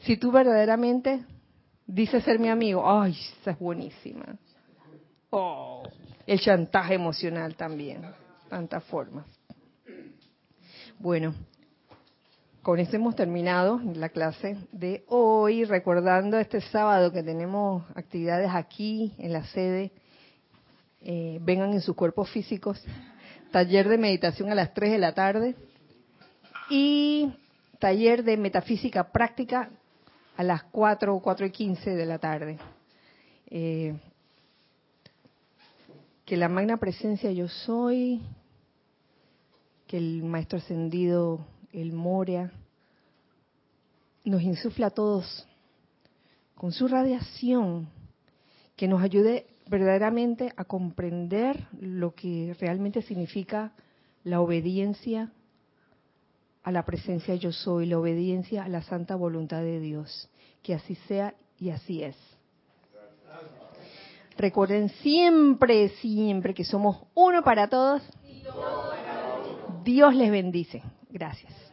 S1: Si tú verdaderamente dices ser mi amigo, ¡ay, esa es buenísima! Oh, el chantaje emocional también, tantas formas. Bueno, con esto hemos terminado la clase de hoy, recordando este sábado que tenemos actividades aquí en la sede. Eh, vengan en sus cuerpos físicos. Taller de meditación a las 3 de la tarde y taller de metafísica práctica a las 4 o 4 y 15 de la tarde. Eh, que la magna presencia yo soy, que el maestro ascendido, el Moria, nos insufla a todos con su radiación, que nos ayude verdaderamente a comprender lo que realmente significa la obediencia a la presencia yo soy, la obediencia a la santa voluntad de Dios. Que así sea y así es. Recuerden siempre, siempre que somos uno para todos. Dios les bendice. Gracias.